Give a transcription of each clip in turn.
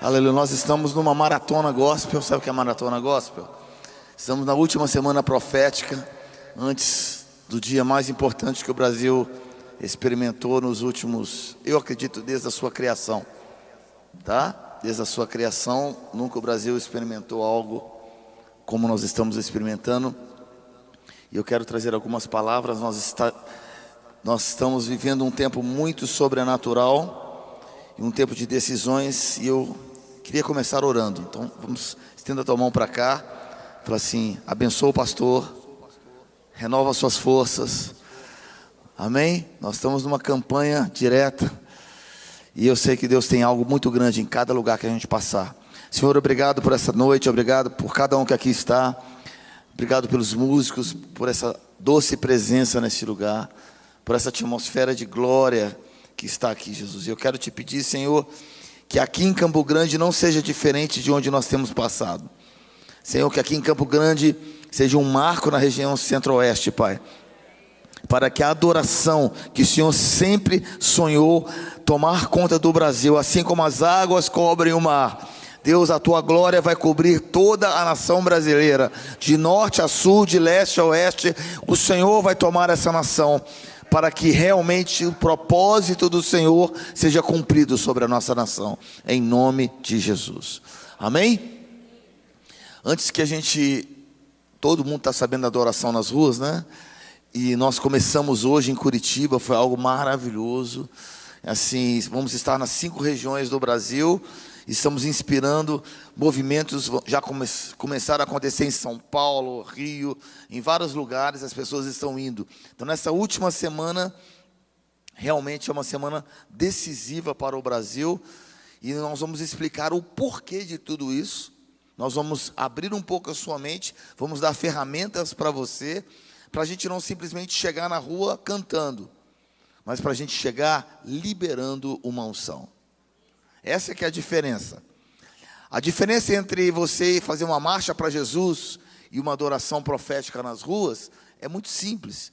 Aleluia, nós estamos numa maratona gospel. Sabe o que é maratona gospel? Estamos na última semana profética, antes do dia mais importante que o Brasil experimentou nos últimos, eu acredito, desde a sua criação, tá? Desde a sua criação, nunca o Brasil experimentou algo como nós estamos experimentando. E eu quero trazer algumas palavras. Nós, está, nós estamos vivendo um tempo muito sobrenatural um tempo de decisões. E eu queria começar orando. Então, vamos estenda a tua mão para cá. Fala assim: abençoa o pastor, renova suas forças Amém? Nós estamos numa campanha direta. E eu sei que Deus tem algo muito grande em cada lugar que a gente passar. Senhor, obrigado por essa noite, obrigado por cada um que aqui está. Obrigado pelos músicos, por essa doce presença neste lugar, por essa atmosfera de glória que está aqui, Jesus. Eu quero te pedir, Senhor, que aqui em Campo Grande não seja diferente de onde nós temos passado. Senhor, que aqui em Campo Grande seja um marco na região centro-oeste, Pai para que a adoração que o Senhor sempre sonhou tomar conta do Brasil, assim como as águas cobrem o mar. Deus, a tua glória vai cobrir toda a nação brasileira, de norte a sul, de leste a oeste. O Senhor vai tomar essa nação para que realmente o propósito do Senhor seja cumprido sobre a nossa nação, em nome de Jesus. Amém? Antes que a gente, todo mundo está sabendo da adoração nas ruas, né? E nós começamos hoje em Curitiba, foi algo maravilhoso. Assim, vamos estar nas cinco regiões do Brasil. Estamos inspirando movimentos, já come, começaram a acontecer em São Paulo, Rio, em vários lugares as pessoas estão indo. Então, nessa última semana, realmente é uma semana decisiva para o Brasil e nós vamos explicar o porquê de tudo isso. Nós vamos abrir um pouco a sua mente, vamos dar ferramentas para você para a gente não simplesmente chegar na rua cantando, mas para a gente chegar liberando uma unção. Essa é que é a diferença. A diferença entre você fazer uma marcha para Jesus e uma adoração profética nas ruas é muito simples.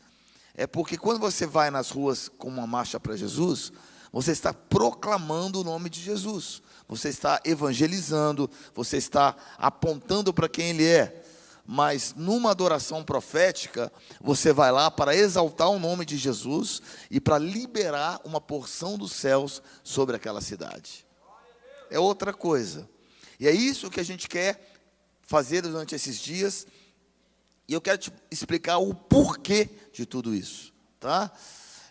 É porque quando você vai nas ruas com uma marcha para Jesus, você está proclamando o nome de Jesus, você está evangelizando, você está apontando para quem Ele é mas numa adoração profética, você vai lá para exaltar o nome de Jesus e para liberar uma porção dos céus sobre aquela cidade. É outra coisa. E é isso que a gente quer fazer durante esses dias. E eu quero te explicar o porquê de tudo isso, tá?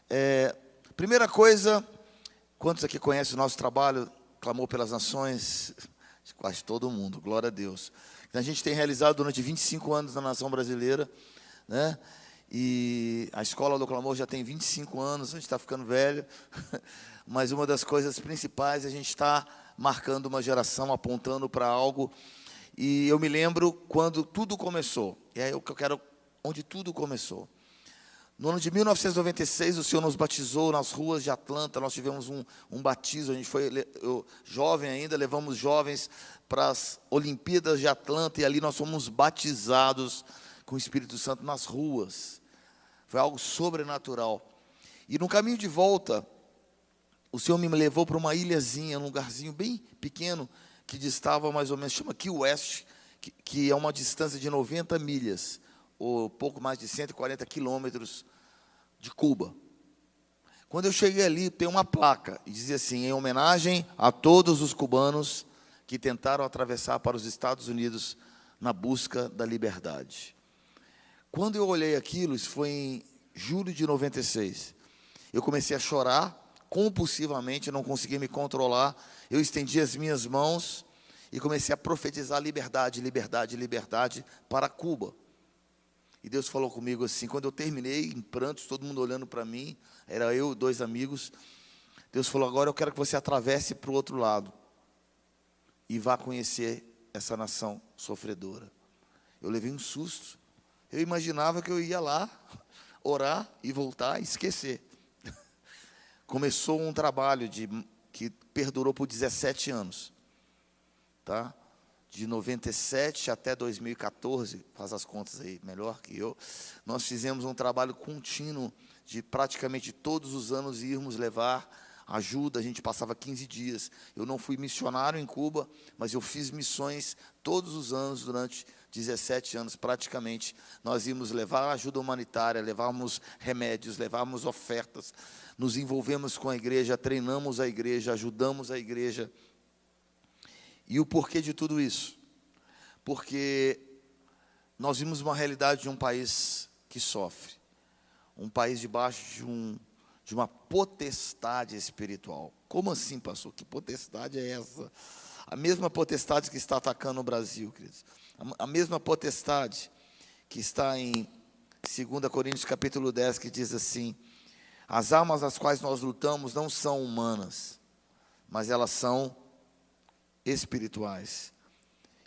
É, primeira coisa, quantos aqui conhecem o nosso trabalho, clamou pelas nações? Quase todo mundo, glória a Deus a gente tem realizado durante 25 anos na nação brasileira, né? E a escola do clamor já tem 25 anos, a gente está ficando velho, mas uma das coisas principais a gente está marcando uma geração, apontando para algo. E eu me lembro quando tudo começou, e é o que eu quero, onde tudo começou. No ano de 1996, o Senhor nos batizou nas ruas de Atlanta. Nós tivemos um, um batismo. A gente foi eu, jovem ainda, levamos jovens para as Olimpíadas de Atlanta e ali nós fomos batizados com o Espírito Santo nas ruas. Foi algo sobrenatural. E no caminho de volta, o Senhor me levou para uma ilhazinha, um lugarzinho bem pequeno, que distava mais ou menos, chama Key West, que, que é uma distância de 90 milhas ou pouco mais de 140 quilômetros de Cuba. Quando eu cheguei ali, tem uma placa e dizia assim: em homenagem a todos os cubanos que tentaram atravessar para os Estados Unidos na busca da liberdade. Quando eu olhei aquilo, isso foi em julho de 96, eu comecei a chorar compulsivamente, não consegui me controlar. Eu estendi as minhas mãos e comecei a profetizar liberdade, liberdade, liberdade para Cuba. E Deus falou comigo assim, quando eu terminei, em prantos, todo mundo olhando para mim, era eu, dois amigos. Deus falou: agora eu quero que você atravesse para o outro lado e vá conhecer essa nação sofredora. Eu levei um susto. Eu imaginava que eu ia lá orar e voltar e esquecer. Começou um trabalho de, que perdurou por 17 anos. Tá? De 97 até 2014, faz as contas aí melhor que eu, nós fizemos um trabalho contínuo de praticamente todos os anos irmos levar ajuda, a gente passava 15 dias. Eu não fui missionário em Cuba, mas eu fiz missões todos os anos, durante 17 anos praticamente. Nós íamos levar ajuda humanitária, levávamos remédios, levávamos ofertas, nos envolvemos com a igreja, treinamos a igreja, ajudamos a igreja. E o porquê de tudo isso? Porque nós vimos uma realidade de um país que sofre, um país debaixo de um de uma potestade espiritual. Como assim, pastor? Que potestade é essa? A mesma potestade que está atacando o Brasil, queridos. A mesma potestade que está em 2 Coríntios capítulo 10, que diz assim: As armas às quais nós lutamos não são humanas, mas elas são espirituais.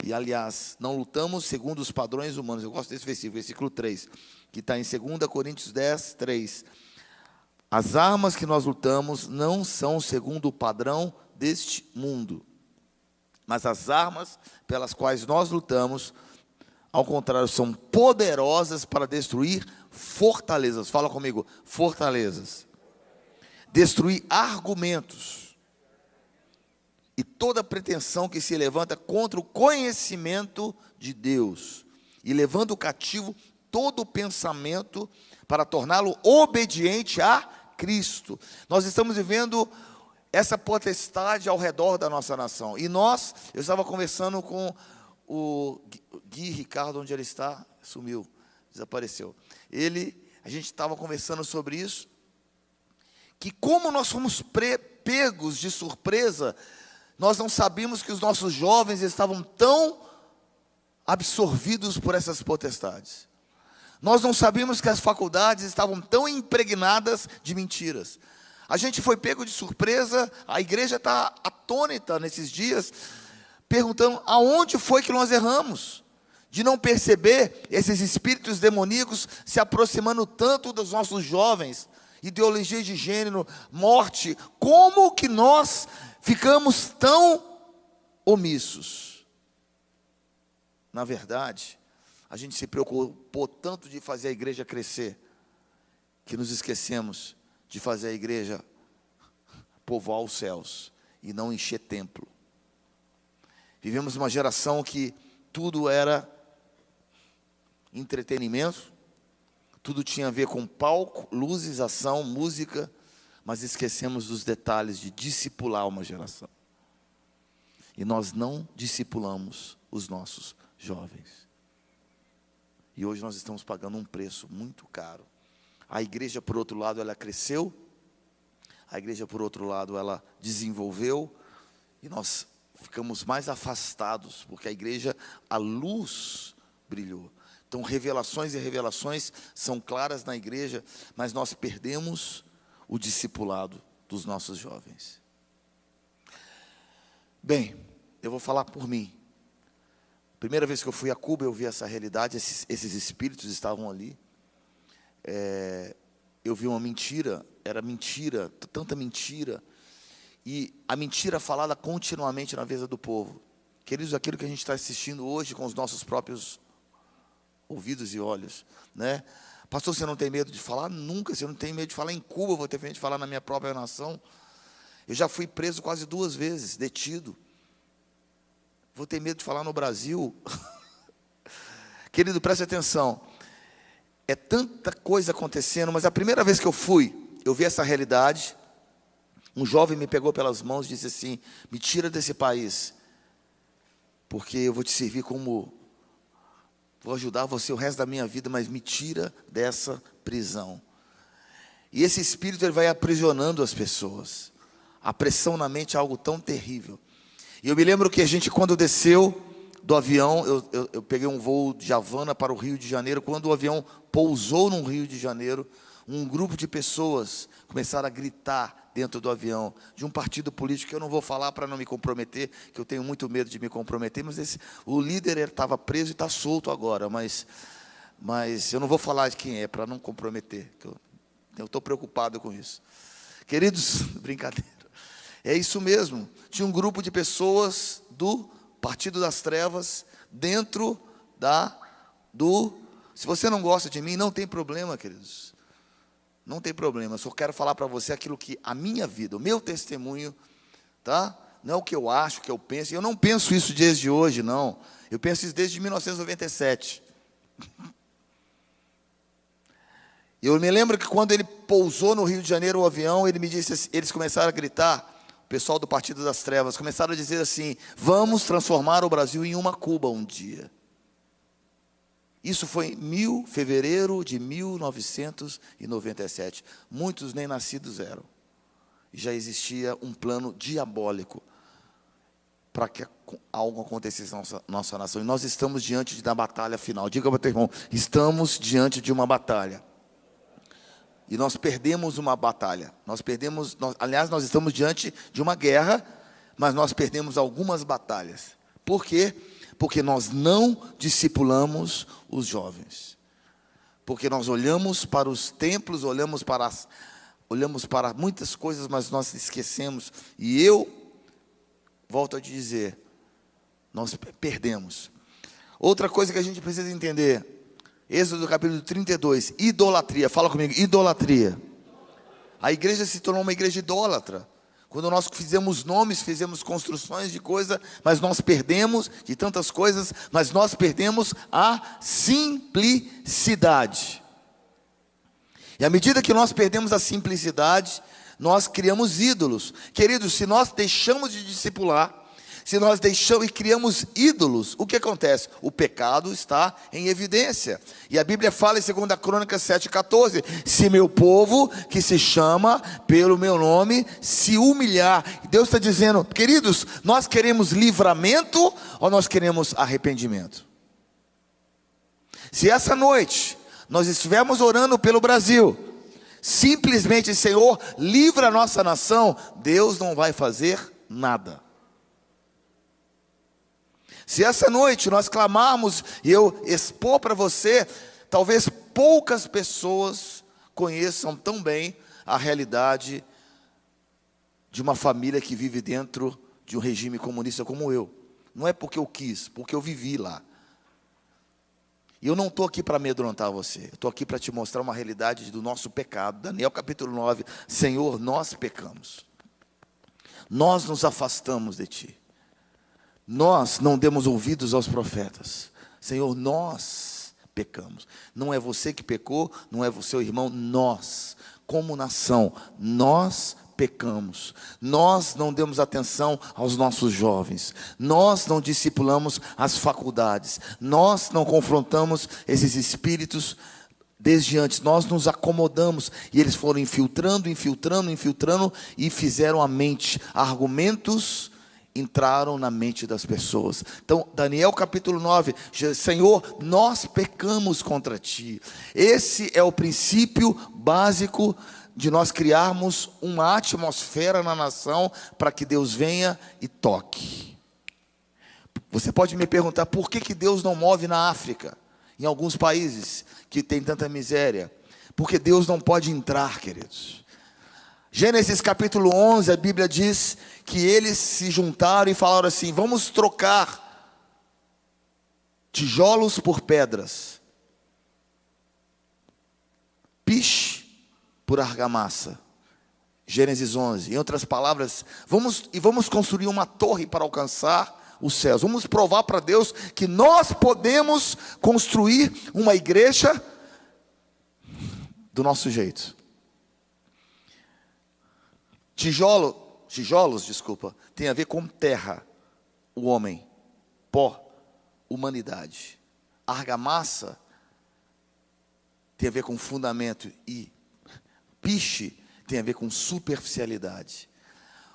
E aliás, não lutamos segundo os padrões humanos. Eu gosto desse versículo, versículo 3, que está em 2 Coríntios 10, 3 as armas que nós lutamos não são segundo o padrão deste mundo, mas as armas pelas quais nós lutamos, ao contrário, são poderosas para destruir fortalezas. Fala comigo, fortalezas. Destruir argumentos e toda pretensão que se levanta contra o conhecimento de Deus e levando cativo todo pensamento para torná-lo obediente a Cristo. Nós estamos vivendo essa potestade ao redor da nossa nação. E nós, eu estava conversando com o Gui Ricardo, onde ele está, sumiu, desapareceu. Ele, a gente estava conversando sobre isso, que como nós fomos pegos de surpresa, nós não sabíamos que os nossos jovens estavam tão absorvidos por essas potestades. Nós não sabíamos que as faculdades estavam tão impregnadas de mentiras. A gente foi pego de surpresa, a igreja está atônita nesses dias, perguntando aonde foi que nós erramos, de não perceber esses espíritos demoníacos se aproximando tanto dos nossos jovens, ideologia de gênero, morte, como que nós ficamos tão omissos? Na verdade, a gente se preocupou tanto de fazer a igreja crescer, que nos esquecemos de fazer a igreja povoar os céus e não encher templo. Vivemos uma geração que tudo era entretenimento, tudo tinha a ver com palco, luzes, ação, música, mas esquecemos dos detalhes de discipular uma geração. E nós não discipulamos os nossos jovens. E hoje nós estamos pagando um preço muito caro. A igreja, por outro lado, ela cresceu. A igreja, por outro lado, ela desenvolveu. E nós ficamos mais afastados, porque a igreja, a luz brilhou. Então, revelações e revelações são claras na igreja, mas nós perdemos o discipulado dos nossos jovens. Bem, eu vou falar por mim. Primeira vez que eu fui a Cuba, eu vi essa realidade, esses, esses espíritos estavam ali. É, eu vi uma mentira, era mentira, tanta mentira. E a mentira falada continuamente na mesa do povo. Queridos, aquilo que a gente está assistindo hoje com os nossos próprios ouvidos e olhos, né? Pastor, você não tem medo de falar? Nunca, você não tem medo de falar em Cuba, vou ter medo de falar na minha própria nação. Eu já fui preso quase duas vezes, detido. Vou ter medo de falar no Brasil. Querido, preste atenção. É tanta coisa acontecendo, mas a primeira vez que eu fui, eu vi essa realidade. Um jovem me pegou pelas mãos e disse assim: Me tira desse país, porque eu vou te servir como. Vou ajudar você o resto da minha vida, mas me tira dessa prisão. E esse espírito ele vai aprisionando as pessoas. A pressão na mente é algo tão terrível. E eu me lembro que a gente, quando desceu do avião, eu, eu, eu, peguei um voo de Havana para o Rio de Janeiro. Quando o avião pousou no Rio de Janeiro, um grupo de pessoas começaram a gritar dentro do avião de um partido político que eu não vou falar para não me comprometer, que eu tenho muito medo de me comprometer, mas esse, o líder estava preso e está solto agora, mas, mas eu não vou falar de quem é para não comprometer. Eu estou preocupado com isso. Queridos, brincadeira. É isso mesmo. Tinha um grupo de pessoas do Partido das Trevas dentro da do. Se você não gosta de mim, não tem problema, queridos. Não tem problema. Eu só quero falar para você aquilo que a minha vida, o meu testemunho, tá? Não é o que eu acho, o que eu penso. Eu não penso isso desde hoje, não. Eu penso isso desde 1997. Eu me lembro que quando ele pousou no Rio de Janeiro o avião, ele me disse, eles começaram a gritar, pessoal do Partido das Trevas começaram a dizer assim: "Vamos transformar o Brasil em uma Cuba um dia". Isso foi em mil, fevereiro de 1997. Muitos nem nascidos eram. Já existia um plano diabólico para que algo acontecesse na nossa, nossa nação. E nós estamos diante da batalha final. Diga para o teu irmão: estamos diante de uma batalha. E nós perdemos uma batalha. Nós perdemos, nós, aliás, nós estamos diante de uma guerra, mas nós perdemos algumas batalhas. Por quê? Porque nós não discipulamos os jovens. Porque nós olhamos para os templos, olhamos para as, olhamos para muitas coisas, mas nós esquecemos. E eu volto a te dizer, nós perdemos. Outra coisa que a gente precisa entender, Êxodo capítulo 32, idolatria. Fala comigo, idolatria. A igreja se tornou uma igreja idólatra. Quando nós fizemos nomes, fizemos construções de coisa, mas nós perdemos de tantas coisas, mas nós perdemos a simplicidade. E à medida que nós perdemos a simplicidade, nós criamos ídolos. Queridos, se nós deixamos de discipular, se nós deixamos e criamos ídolos, o que acontece? O pecado está em evidência. E a Bíblia fala em 2 Crônicas 7,14: Se meu povo, que se chama pelo meu nome, se humilhar. Deus está dizendo, queridos, nós queremos livramento ou nós queremos arrependimento? Se essa noite nós estivermos orando pelo Brasil, simplesmente, Senhor, livra a nossa nação, Deus não vai fazer nada. Se essa noite nós clamarmos e eu expor para você, talvez poucas pessoas conheçam tão bem a realidade de uma família que vive dentro de um regime comunista como eu. Não é porque eu quis, porque eu vivi lá. E eu não estou aqui para amedrontar você, estou aqui para te mostrar uma realidade do nosso pecado. Daniel capítulo 9: Senhor, nós pecamos, nós nos afastamos de Ti. Nós não demos ouvidos aos profetas. Senhor, nós pecamos. Não é você que pecou, não é o seu irmão, nós, como nação, nós pecamos. Nós não demos atenção aos nossos jovens. Nós não discipulamos as faculdades. Nós não confrontamos esses espíritos desde antes. Nós nos acomodamos e eles foram infiltrando, infiltrando, infiltrando e fizeram a mente argumentos entraram na mente das pessoas. Então, Daniel capítulo 9, Senhor, nós pecamos contra ti. Esse é o princípio básico de nós criarmos uma atmosfera na nação para que Deus venha e toque. Você pode me perguntar por que, que Deus não move na África, em alguns países que tem tanta miséria? Porque Deus não pode entrar, queridos. Gênesis capítulo 11, a Bíblia diz que eles se juntaram e falaram assim: vamos trocar tijolos por pedras, piche por argamassa. Gênesis 11. Em outras palavras, vamos e vamos construir uma torre para alcançar os céus. Vamos provar para Deus que nós podemos construir uma igreja do nosso jeito. Tijolo, tijolos, desculpa, tem a ver com terra, o homem, pó, humanidade. Argamassa tem a ver com fundamento e piche tem a ver com superficialidade.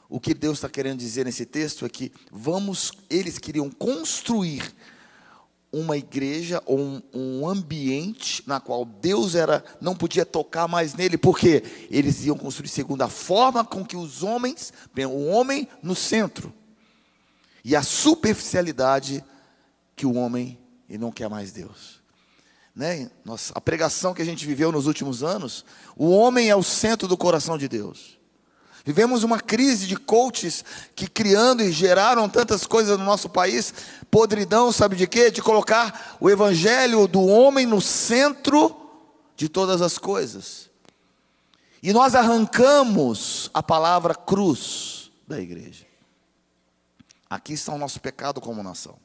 O que Deus está querendo dizer nesse texto é que vamos, eles queriam construir uma igreja ou um, um, ambiente na qual Deus era não podia tocar mais nele, porque eles iam construir segundo a forma com que os homens, o homem no centro, e a superficialidade que o homem e não quer mais Deus. Né? Nossa, a pregação que a gente viveu nos últimos anos, o homem é o centro do coração de Deus. Vivemos uma crise de coaches que criando e geraram tantas coisas no nosso país, podridão, sabe de quê? De colocar o evangelho do homem no centro de todas as coisas. E nós arrancamos a palavra cruz da igreja. Aqui está o nosso pecado como nação.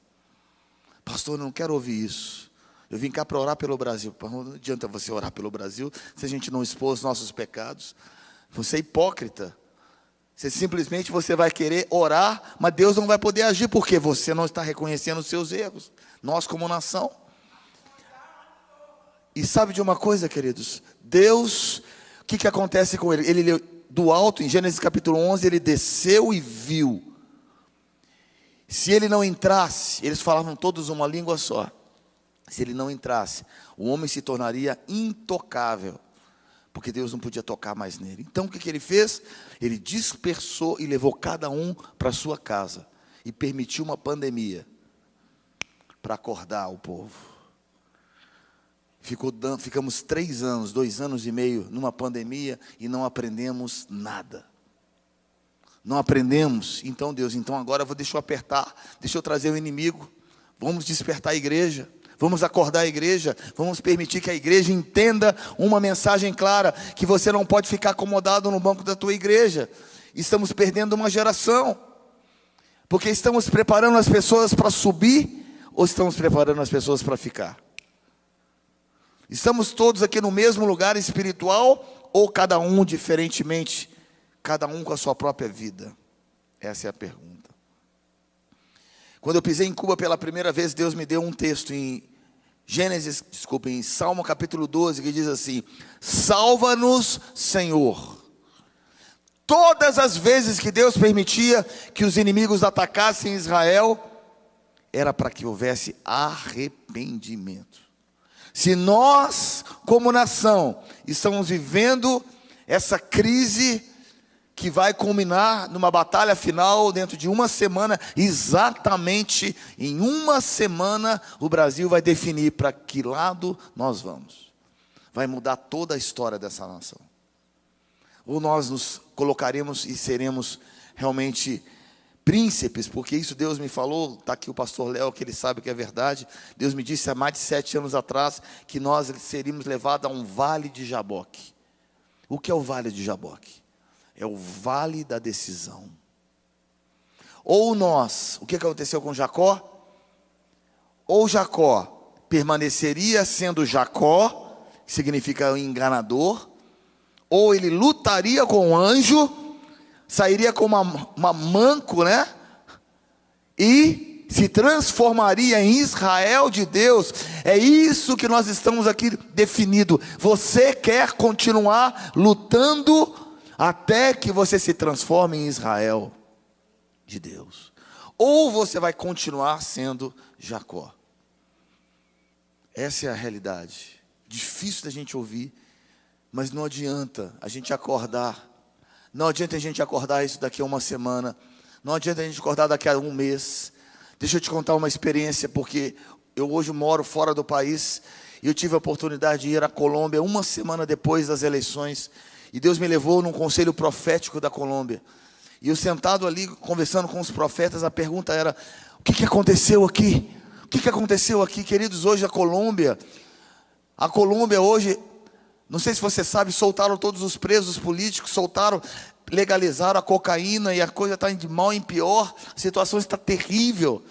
Pastor, eu não quero ouvir isso. Eu vim cá para orar pelo Brasil. Não adianta você orar pelo Brasil se a gente não expor os nossos pecados. Você é hipócrita. Você simplesmente você vai querer orar, mas Deus não vai poder agir porque você não está reconhecendo os seus erros. Nós como nação. E sabe de uma coisa, queridos? Deus, o que, que acontece com ele? Ele do alto, em Gênesis capítulo 11, ele desceu e viu. Se ele não entrasse, eles falavam todos uma língua só. Se ele não entrasse, o homem se tornaria intocável porque Deus não podia tocar mais nele. Então o que, que ele fez? Ele dispersou e levou cada um para sua casa e permitiu uma pandemia para acordar o povo. Ficou, ficamos três anos, dois anos e meio numa pandemia e não aprendemos nada. Não aprendemos. Então, Deus, então agora vou, deixa eu apertar, deixa eu trazer o inimigo. Vamos despertar a igreja. Vamos acordar a igreja, vamos permitir que a igreja entenda uma mensagem clara, que você não pode ficar acomodado no banco da tua igreja. Estamos perdendo uma geração. Porque estamos preparando as pessoas para subir ou estamos preparando as pessoas para ficar? Estamos todos aqui no mesmo lugar espiritual ou cada um diferentemente, cada um com a sua própria vida? Essa é a pergunta. Quando eu pisei em Cuba pela primeira vez, Deus me deu um texto em Gênesis, desculpa, em Salmo capítulo 12, que diz assim: Salva-nos, Senhor. Todas as vezes que Deus permitia que os inimigos atacassem Israel, era para que houvesse arrependimento. Se nós, como nação, estamos vivendo essa crise que vai culminar numa batalha final dentro de uma semana, exatamente em uma semana o Brasil vai definir para que lado nós vamos. Vai mudar toda a história dessa nação. Ou nós nos colocaremos e seremos realmente príncipes, porque isso Deus me falou, está aqui o pastor Léo, que ele sabe que é verdade. Deus me disse há mais de sete anos atrás que nós seríamos levados a um vale de Jaboque. O que é o vale de Jaboque? É o vale da decisão. Ou nós, o que aconteceu com Jacó? Ou Jacó permaneceria sendo Jacó, que significa enganador, ou ele lutaria com o anjo, sairia como uma, uma manco, né? E se transformaria em Israel de Deus. É isso que nós estamos aqui definido. Você quer continuar lutando até que você se transforme em Israel de Deus. Ou você vai continuar sendo Jacó. Essa é a realidade. Difícil da gente ouvir, mas não adianta a gente acordar. Não adianta a gente acordar isso daqui a uma semana. Não adianta a gente acordar daqui a um mês. Deixa eu te contar uma experiência, porque eu hoje moro fora do país e eu tive a oportunidade de ir à Colômbia uma semana depois das eleições e Deus me levou num conselho profético da Colômbia. E eu sentado ali, conversando com os profetas, a pergunta era: o que, que aconteceu aqui? O que, que aconteceu aqui, queridos? Hoje a Colômbia, a Colômbia hoje, não sei se você sabe, soltaram todos os presos políticos, soltaram, legalizaram a cocaína e a coisa está de mal em pior, a situação está terrível.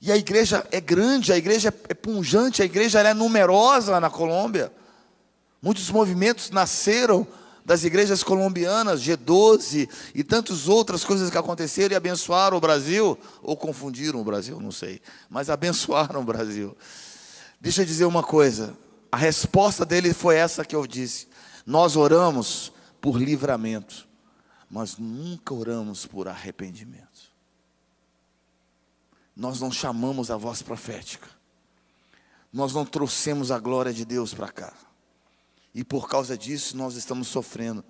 E a igreja é grande, a igreja é punjante, a igreja é numerosa na Colômbia. Muitos movimentos nasceram das igrejas colombianas, G12 e tantas outras coisas que aconteceram e abençoaram o Brasil, ou confundiram o Brasil, não sei, mas abençoaram o Brasil. Deixa eu dizer uma coisa, a resposta dele foi essa que eu disse: nós oramos por livramento, mas nunca oramos por arrependimento. Nós não chamamos a voz profética, nós não trouxemos a glória de Deus para cá. E por causa disso nós estamos sofrendo.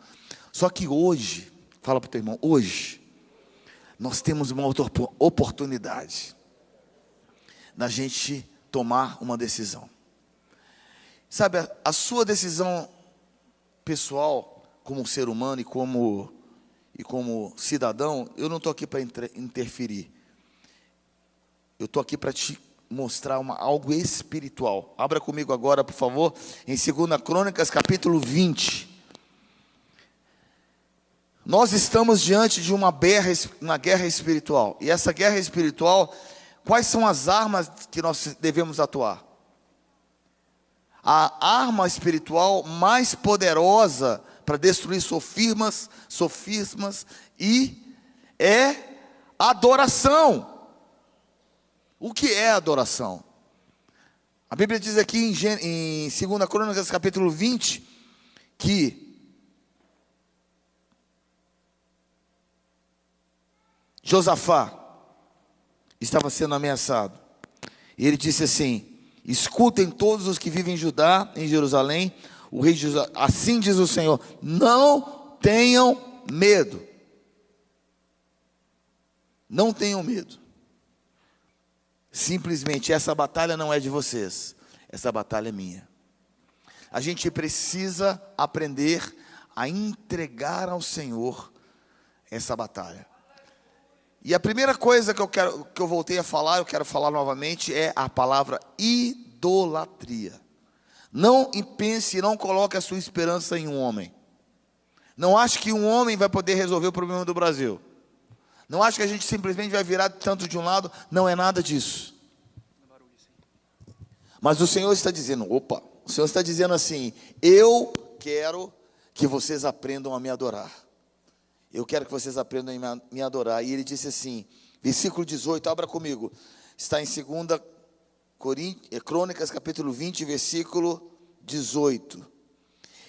Só que hoje, fala para o teu irmão, hoje, nós temos uma outra oportunidade da gente tomar uma decisão. Sabe, a, a sua decisão pessoal, como ser humano e como, e como cidadão, eu não estou aqui para interferir. Eu estou aqui para te mostrar uma, algo espiritual. Abra comigo agora, por favor, em 2 Crônicas, capítulo 20. Nós estamos diante de uma guerra, uma guerra espiritual. E essa guerra espiritual, quais são as armas que nós devemos atuar? A arma espiritual mais poderosa para destruir sofismas, sofismas e é adoração. O que é adoração? A Bíblia diz aqui em, em 2 Crônicas, capítulo 20, que Josafá estava sendo ameaçado. E ele disse assim: Escutem todos os que vivem em Judá, em Jerusalém, o rei assim diz o Senhor: Não tenham medo. Não tenham medo. Simplesmente essa batalha não é de vocês, essa batalha é minha. A gente precisa aprender a entregar ao Senhor essa batalha. E a primeira coisa que eu quero que eu voltei a falar, eu quero falar novamente é a palavra idolatria. Não pense, não coloque a sua esperança em um homem. Não ache que um homem vai poder resolver o problema do Brasil. Não acho que a gente simplesmente vai virar tanto de um lado, não é nada disso. Mas o Senhor está dizendo: opa, o Senhor está dizendo assim: eu quero que vocês aprendam a me adorar. Eu quero que vocês aprendam a me adorar. E ele disse assim, versículo 18, abra comigo. Está em 2 eh, Crônicas, capítulo 20, versículo 18.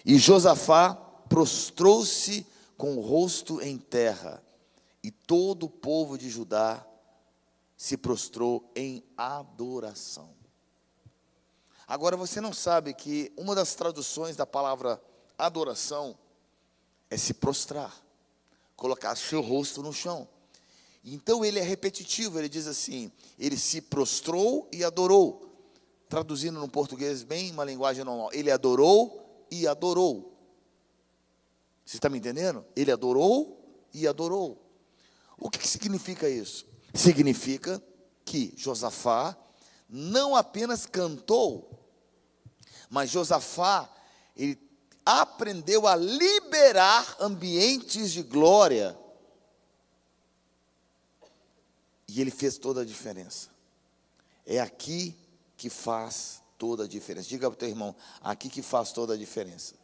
E Josafá prostrou-se com o rosto em terra e todo o povo de Judá se prostrou em adoração. Agora você não sabe que uma das traduções da palavra adoração é se prostrar, colocar seu rosto no chão. Então ele é repetitivo, ele diz assim: ele se prostrou e adorou. Traduzindo no português bem, uma linguagem normal, ele adorou e adorou. Você está me entendendo? Ele adorou e adorou. O que, que significa isso? Significa que Josafá não apenas cantou, mas Josafá, ele aprendeu a liberar ambientes de glória. E ele fez toda a diferença. É aqui que faz toda a diferença. Diga para o teu irmão, aqui que faz toda a diferença.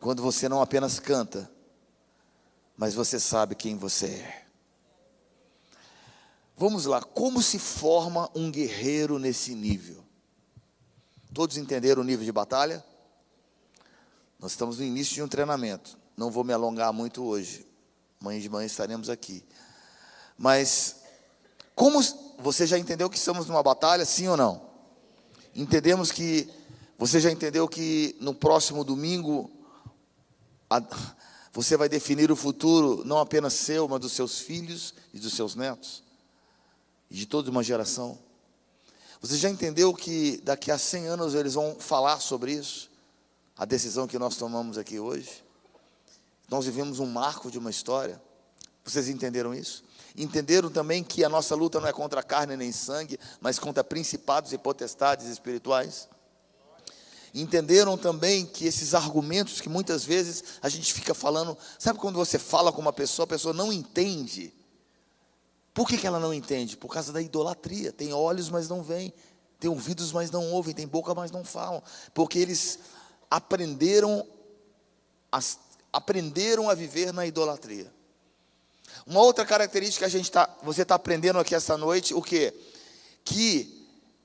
Quando você não apenas canta, mas você sabe quem você é. Vamos lá, como se forma um guerreiro nesse nível? Todos entenderam o nível de batalha? Nós estamos no início de um treinamento. Não vou me alongar muito hoje. Amanhã de manhã estaremos aqui. Mas, como você já entendeu que estamos numa batalha, sim ou não? Entendemos que. Você já entendeu que no próximo domingo. A, você vai definir o futuro não apenas seu, mas dos seus filhos e dos seus netos, e de toda uma geração. Você já entendeu que daqui a 100 anos eles vão falar sobre isso? A decisão que nós tomamos aqui hoje? Nós vivemos um marco de uma história. Vocês entenderam isso? Entenderam também que a nossa luta não é contra carne nem sangue, mas contra principados e potestades espirituais? Entenderam também que esses argumentos que muitas vezes a gente fica falando, sabe quando você fala com uma pessoa, a pessoa não entende. Por que, que ela não entende? Por causa da idolatria. Tem olhos, mas não veem. Tem ouvidos, mas não ouvem. Tem boca, mas não falam. Porque eles aprenderam a, aprenderam a viver na idolatria. Uma outra característica que a gente tá, você está aprendendo aqui essa noite, o que? Que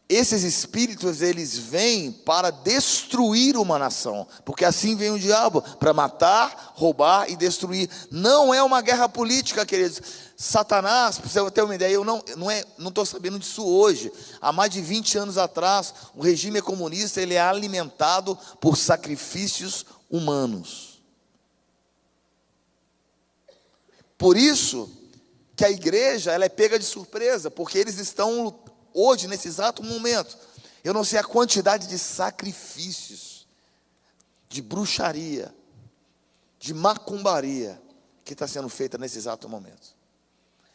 esses espíritos eles vêm para destruir uma nação, porque assim vem o diabo para matar, roubar e destruir. Não é uma guerra política, queridos. Satanás, para você ter uma ideia, eu não não é, não estou sabendo disso hoje. Há mais de 20 anos atrás, o regime comunista ele é alimentado por sacrifícios humanos. Por isso que a igreja ela é pega de surpresa, porque eles estão hoje nesse exato momento. Eu não sei a quantidade de sacrifícios, de bruxaria, de macumbaria que está sendo feita nesse exato momento.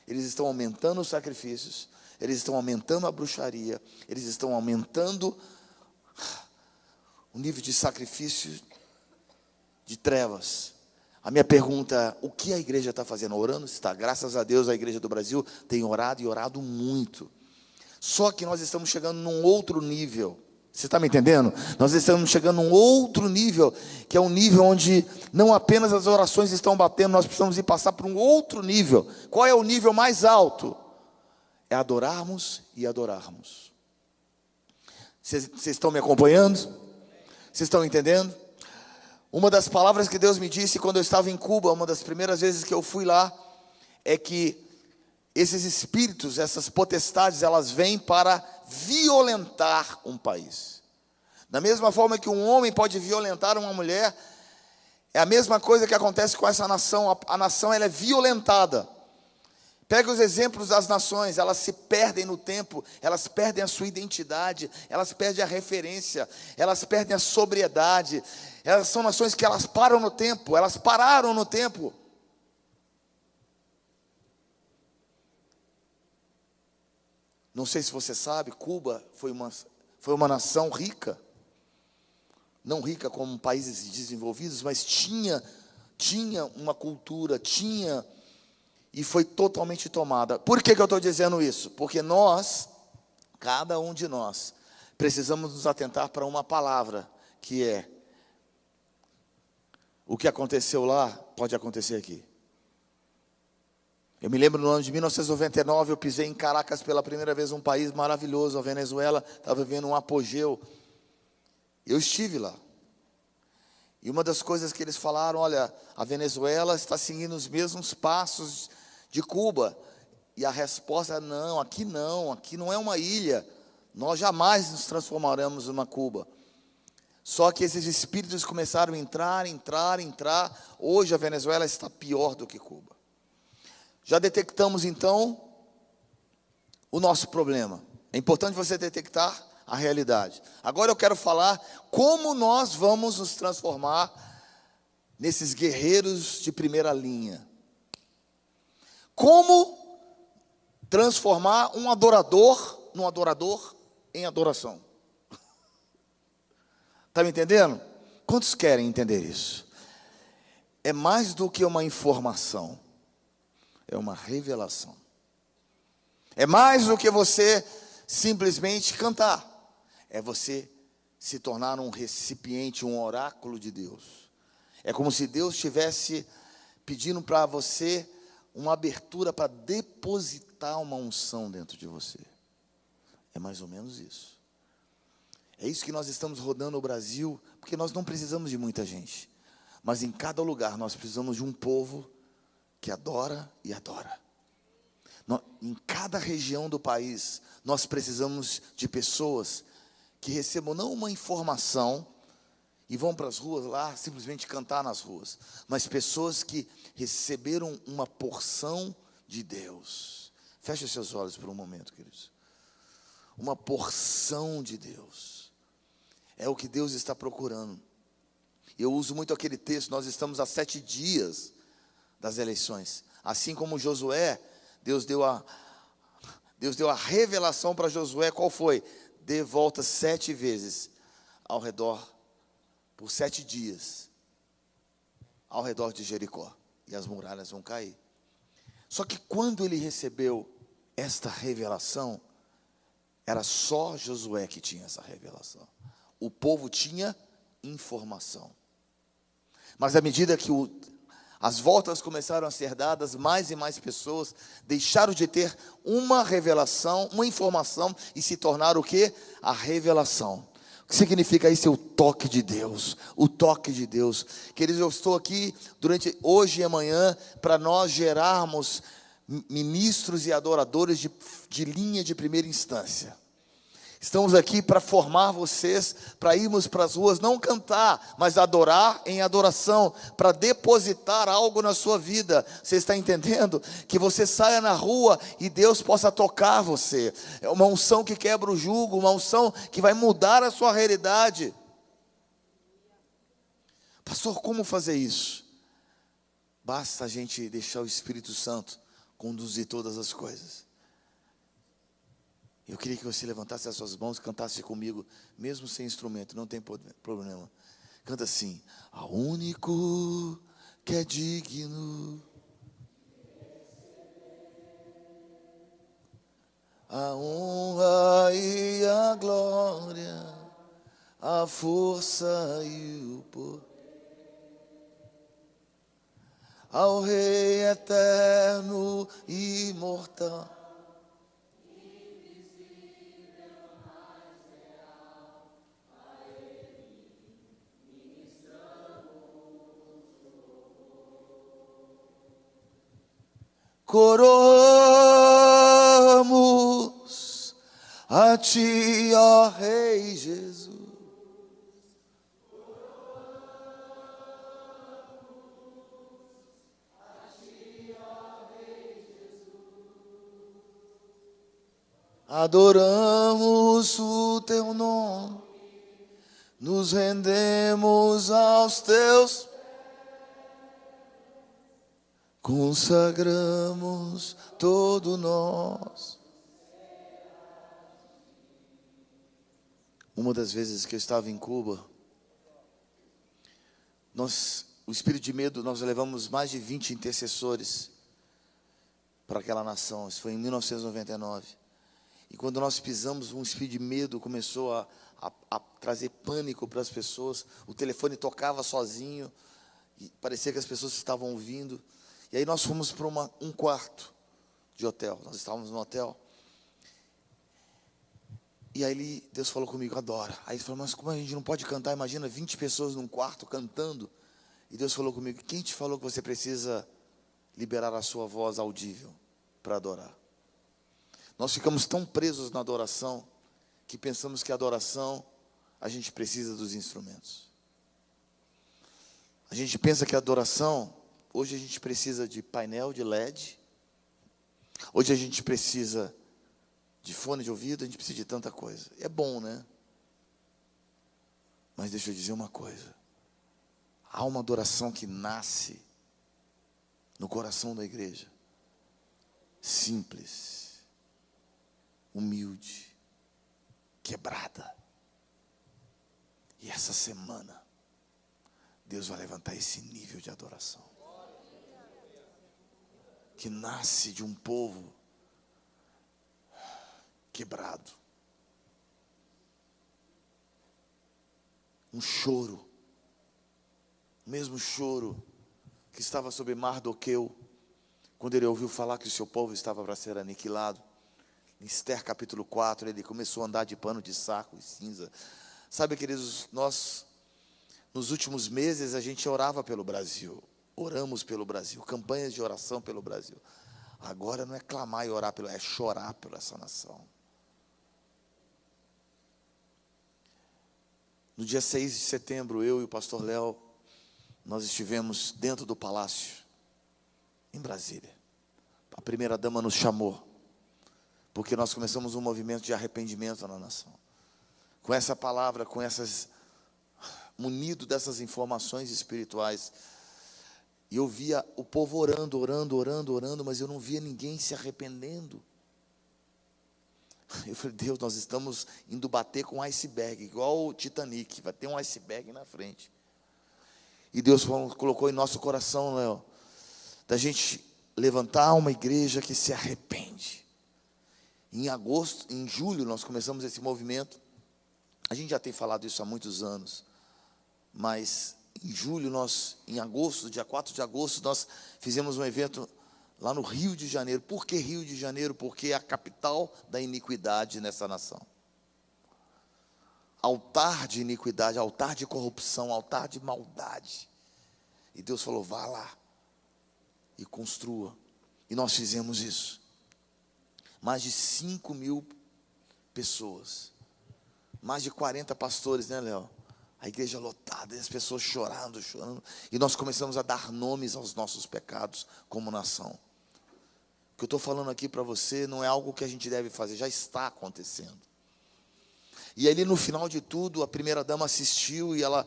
Eles estão aumentando os sacrifícios, eles estão aumentando a bruxaria, eles estão aumentando o nível de sacrifício de trevas. A minha pergunta, o que a igreja está fazendo? Orando? Está. Graças a Deus a igreja do Brasil tem orado e orado muito. Só que nós estamos chegando num outro nível. Você está me entendendo? Nós estamos chegando num outro nível, que é um nível onde não apenas as orações estão batendo, nós precisamos ir passar para um outro nível. Qual é o nível mais alto? É adorarmos e adorarmos. Vocês, estão me acompanhando? Vocês estão entendendo? Uma das palavras que Deus me disse quando eu estava em Cuba, uma das primeiras vezes que eu fui lá, é que esses espíritos, essas potestades, elas vêm para violentar um país. Da mesma forma que um homem pode violentar uma mulher, é a mesma coisa que acontece com essa nação. A, a nação ela é violentada. Pega os exemplos das nações, elas se perdem no tempo, elas perdem a sua identidade, elas perdem a referência, elas perdem a sobriedade. Elas são nações que elas param no tempo, elas pararam no tempo. Não sei se você sabe, Cuba foi uma, foi uma nação rica. Não rica como países desenvolvidos, mas tinha, tinha uma cultura, tinha, e foi totalmente tomada. Por que, que eu estou dizendo isso? Porque nós, cada um de nós, precisamos nos atentar para uma palavra, que é: o que aconteceu lá pode acontecer aqui. Eu me lembro no ano de 1999, eu pisei em Caracas pela primeira vez, um país maravilhoso, a Venezuela estava vivendo um apogeu. Eu estive lá. E uma das coisas que eles falaram, olha, a Venezuela está seguindo os mesmos passos de Cuba. E a resposta é não, aqui não, aqui não é uma ilha. Nós jamais nos transformaremos numa Cuba. Só que esses espíritos começaram a entrar, entrar, entrar. Hoje a Venezuela está pior do que Cuba. Já detectamos então o nosso problema. É importante você detectar a realidade. Agora eu quero falar como nós vamos nos transformar nesses guerreiros de primeira linha. Como transformar um adorador num adorador em adoração. Está me entendendo? Quantos querem entender isso? É mais do que uma informação é uma revelação. É mais do que você simplesmente cantar, é você se tornar um recipiente, um oráculo de Deus. É como se Deus estivesse pedindo para você uma abertura para depositar uma unção dentro de você. É mais ou menos isso. É isso que nós estamos rodando o Brasil, porque nós não precisamos de muita gente, mas em cada lugar nós precisamos de um povo que adora e adora. Em cada região do país, nós precisamos de pessoas que recebam não uma informação e vão para as ruas lá simplesmente cantar nas ruas, mas pessoas que receberam uma porção de Deus. Feche seus olhos por um momento, queridos. Uma porção de Deus. É o que Deus está procurando. Eu uso muito aquele texto, nós estamos há sete dias das eleições. Assim como Josué, Deus deu a, Deus deu a revelação para Josué, qual foi? Dê volta sete vezes ao redor, por sete dias, ao redor de Jericó, e as muralhas vão cair. Só que quando ele recebeu esta revelação, era só Josué que tinha essa revelação. O povo tinha informação. Mas à medida que o as voltas começaram a ser dadas, mais e mais pessoas deixaram de ter uma revelação, uma informação e se tornaram o que? A revelação. O que significa isso? É o toque de Deus, o toque de Deus. Queridos, eu estou aqui durante hoje e amanhã para nós gerarmos ministros e adoradores de, de linha de primeira instância. Estamos aqui para formar vocês, para irmos para as ruas, não cantar, mas adorar em adoração, para depositar algo na sua vida. Você está entendendo? Que você saia na rua e Deus possa tocar você. É uma unção que quebra o jugo, uma unção que vai mudar a sua realidade. Pastor, como fazer isso? Basta a gente deixar o Espírito Santo conduzir todas as coisas. Eu queria que você levantasse as suas mãos e cantasse comigo, mesmo sem instrumento, não tem problema. Canta assim: A único que é digno. A honra e a glória, a força e o poder ao Rei eterno e imortal. Coroamos a Ti, ó Rei Jesus. Adoramos o teu nome, nos rendemos aos teus consagramos todo nós. Uma das vezes que eu estava em Cuba, nós, o espírito de medo, nós levamos mais de 20 intercessores para aquela nação. Isso foi em 1999. E quando nós pisamos, um espírito de medo começou a, a, a trazer pânico para as pessoas. O telefone tocava sozinho, parecia que as pessoas estavam ouvindo. E aí nós fomos para um quarto de hotel. Nós estávamos no hotel. E aí ele, Deus falou comigo, adora. Aí ele falou, mas como a gente não pode cantar? Imagina 20 pessoas num quarto cantando. E Deus falou comigo, quem te falou que você precisa liberar a sua voz audível para adorar? Nós ficamos tão presos na adoração que pensamos que a adoração a gente precisa dos instrumentos. A gente pensa que a adoração, hoje a gente precisa de painel de LED, hoje a gente precisa de fone de ouvido, a gente precisa de tanta coisa. É bom, né? Mas deixa eu dizer uma coisa. Há uma adoração que nasce no coração da igreja. Simples humilde, quebrada. E essa semana, Deus vai levantar esse nível de adoração. Que nasce de um povo quebrado. Um choro, o mesmo choro que estava sobre Mardoqueu, quando ele ouviu falar que o seu povo estava para ser aniquilado. Em Esther capítulo 4, ele começou a andar de pano de saco e cinza. Sabe, queridos, nós, nos últimos meses, a gente orava pelo Brasil. Oramos pelo Brasil, campanhas de oração pelo Brasil. Agora não é clamar e orar pelo, é chorar por essa nação. No dia 6 de setembro, eu e o pastor Léo, nós estivemos dentro do palácio, em Brasília. A primeira dama nos chamou porque nós começamos um movimento de arrependimento na nação. Com essa palavra, com essas munido dessas informações espirituais, e eu via o povo orando, orando, orando, orando, mas eu não via ninguém se arrependendo. Eu falei, Deus, nós estamos indo bater com um iceberg, igual o Titanic, vai ter um iceberg na frente. E Deus colocou em nosso coração, Léo, da gente levantar uma igreja que se arrepende. Em agosto, em julho, nós começamos esse movimento. A gente já tem falado isso há muitos anos, mas em julho, nós, em agosto, dia 4 de agosto, nós fizemos um evento lá no Rio de Janeiro. Por que Rio de Janeiro? Porque é a capital da iniquidade nessa nação. Altar de iniquidade, altar de corrupção, altar de maldade. E Deus falou: vá lá e construa. E nós fizemos isso. Mais de 5 mil pessoas. Mais de 40 pastores, né, Léo? A igreja lotada, e as pessoas chorando, chorando. E nós começamos a dar nomes aos nossos pecados como nação. O que eu estou falando aqui para você não é algo que a gente deve fazer, já está acontecendo. E ali no final de tudo, a primeira dama assistiu e ela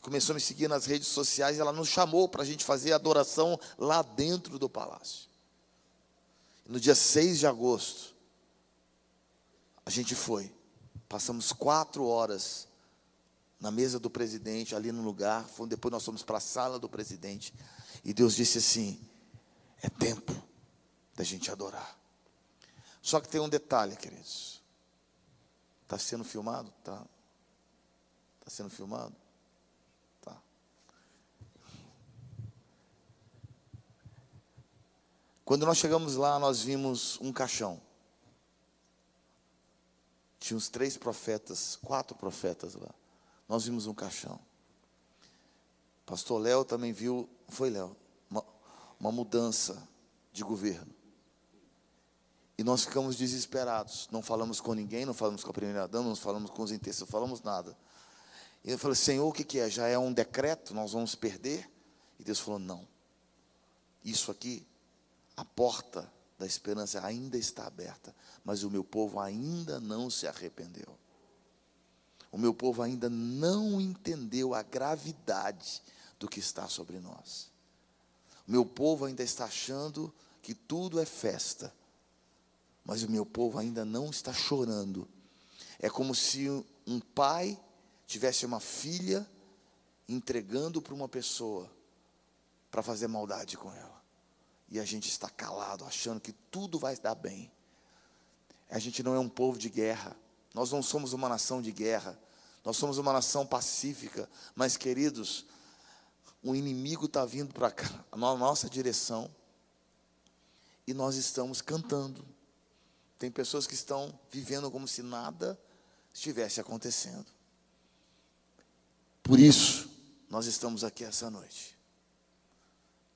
começou a me seguir nas redes sociais. Ela nos chamou para a gente fazer adoração lá dentro do palácio. No dia 6 de agosto, a gente foi. Passamos quatro horas na mesa do presidente, ali no lugar. Depois nós fomos para a sala do presidente. E Deus disse assim: é tempo da gente adorar. Só que tem um detalhe, queridos. Está sendo filmado? Está. Está sendo filmado? Tá. Quando nós chegamos lá, nós vimos um caixão. Tinha uns três profetas, quatro profetas lá. Nós vimos um caixão. Pastor Léo também viu, foi Léo, uma, uma mudança de governo. E nós ficamos desesperados. Não falamos com ninguém, não falamos com a primeira dama, não falamos com os inteiros, não falamos nada. E eu falei, Senhor, o que, que é? Já é um decreto? Nós vamos perder? E Deus falou, não. Isso aqui, a porta da esperança ainda está aberta, mas o meu povo ainda não se arrependeu. O meu povo ainda não entendeu a gravidade do que está sobre nós. O meu povo ainda está achando que tudo é festa, mas o meu povo ainda não está chorando. É como se um pai tivesse uma filha entregando para uma pessoa para fazer maldade com ela e a gente está calado, achando que tudo vai dar bem. A gente não é um povo de guerra, nós não somos uma nação de guerra, nós somos uma nação pacífica, mas queridos, o inimigo está vindo para cá, na nossa direção, e nós estamos cantando. Tem pessoas que estão vivendo como se nada estivesse acontecendo. Por isso, nós estamos aqui essa noite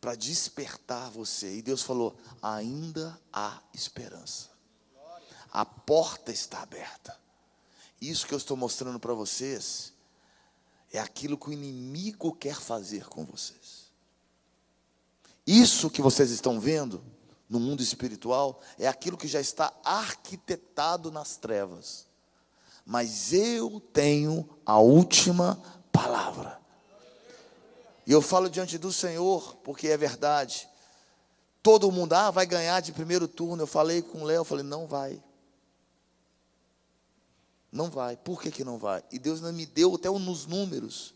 para despertar você. E Deus falou: ainda há esperança. A porta está aberta. Isso que eu estou mostrando para vocês é aquilo que o inimigo quer fazer com vocês. Isso que vocês estão vendo no mundo espiritual é aquilo que já está arquitetado nas trevas. Mas eu tenho a última palavra. E eu falo diante do Senhor, porque é verdade. Todo mundo, ah, vai ganhar de primeiro turno. Eu falei com o Léo, falei, não vai. Não vai. Por que, que não vai? E Deus me deu até nos números.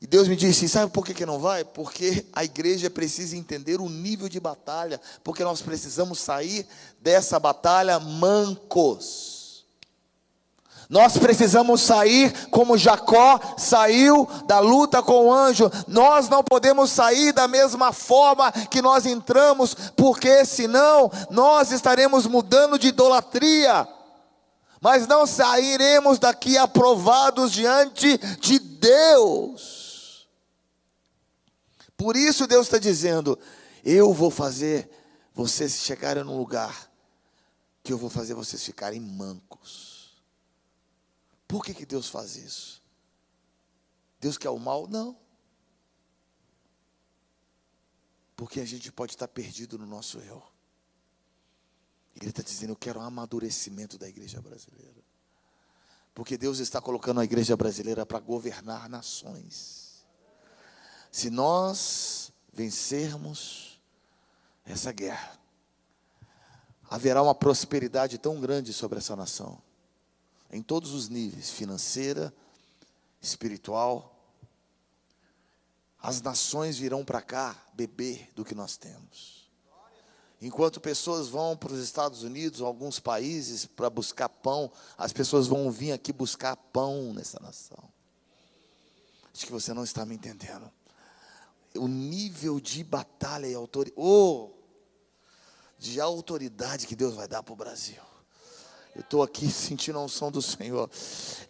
E Deus me disse, sabe por que, que não vai? Porque a igreja precisa entender o nível de batalha, porque nós precisamos sair dessa batalha mancos. Nós precisamos sair como Jacó saiu da luta com o anjo. Nós não podemos sair da mesma forma que nós entramos, porque senão nós estaremos mudando de idolatria. Mas não sairemos daqui aprovados diante de Deus. Por isso Deus está dizendo: Eu vou fazer vocês chegarem num lugar que eu vou fazer vocês ficarem mancos. Por que, que Deus faz isso? Deus quer o mal? Não. Porque a gente pode estar perdido no nosso erro. Ele está dizendo: Eu quero um amadurecimento da igreja brasileira. Porque Deus está colocando a igreja brasileira para governar nações. Se nós vencermos essa guerra, haverá uma prosperidade tão grande sobre essa nação em todos os níveis financeira, espiritual. As nações virão para cá beber do que nós temos. Enquanto pessoas vão para os Estados Unidos, alguns países, para buscar pão, as pessoas vão vir aqui buscar pão nessa nação. Acho que você não está me entendendo. O nível de batalha e autoridade, oh, de autoridade que Deus vai dar para o Brasil. Eu estou aqui sentindo a unção do Senhor.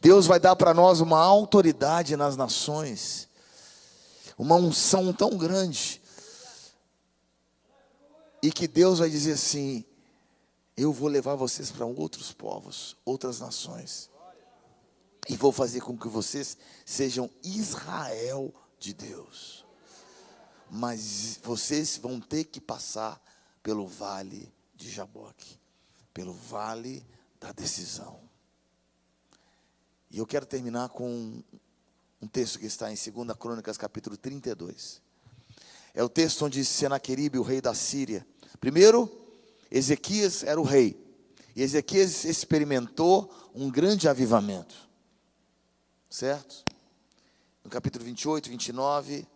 Deus vai dar para nós uma autoridade nas nações, uma unção tão grande. E que Deus vai dizer assim: eu vou levar vocês para outros povos, outras nações. E vou fazer com que vocês sejam Israel de Deus. Mas vocês vão ter que passar pelo vale de Jaboque, pelo vale da decisão. E eu quero terminar com um texto que está em 2 Crônicas, capítulo 32. É o texto onde Senaqueribe, o rei da Síria, primeiro, Ezequias era o rei, e Ezequias experimentou um grande avivamento, certo? No capítulo 28, 29,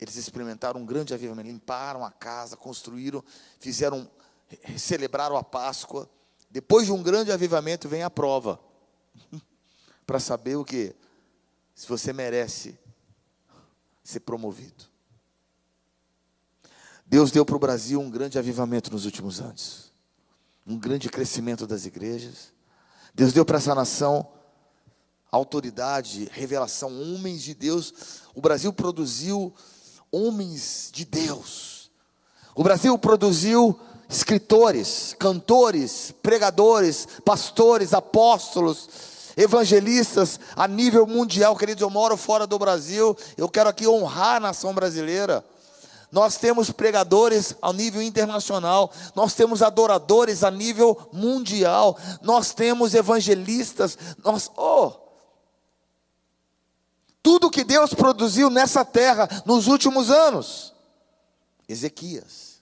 eles experimentaram um grande avivamento, limparam a casa, construíram, fizeram, celebraram a Páscoa. Depois de um grande avivamento vem a prova, para saber o que? Se você merece ser promovido. Deus deu para o Brasil um grande avivamento nos últimos anos, um grande crescimento das igrejas. Deus deu para essa nação autoridade, revelação, homens de Deus. O Brasil produziu homens de Deus. O Brasil produziu escritores, cantores, pregadores, pastores, apóstolos, evangelistas a nível mundial. Queridos, eu moro fora do Brasil, eu quero aqui honrar a nação brasileira. Nós temos pregadores a nível internacional, nós temos adoradores a nível mundial, nós temos evangelistas, nós, oh, tudo que Deus produziu nessa terra nos últimos anos. Ezequias.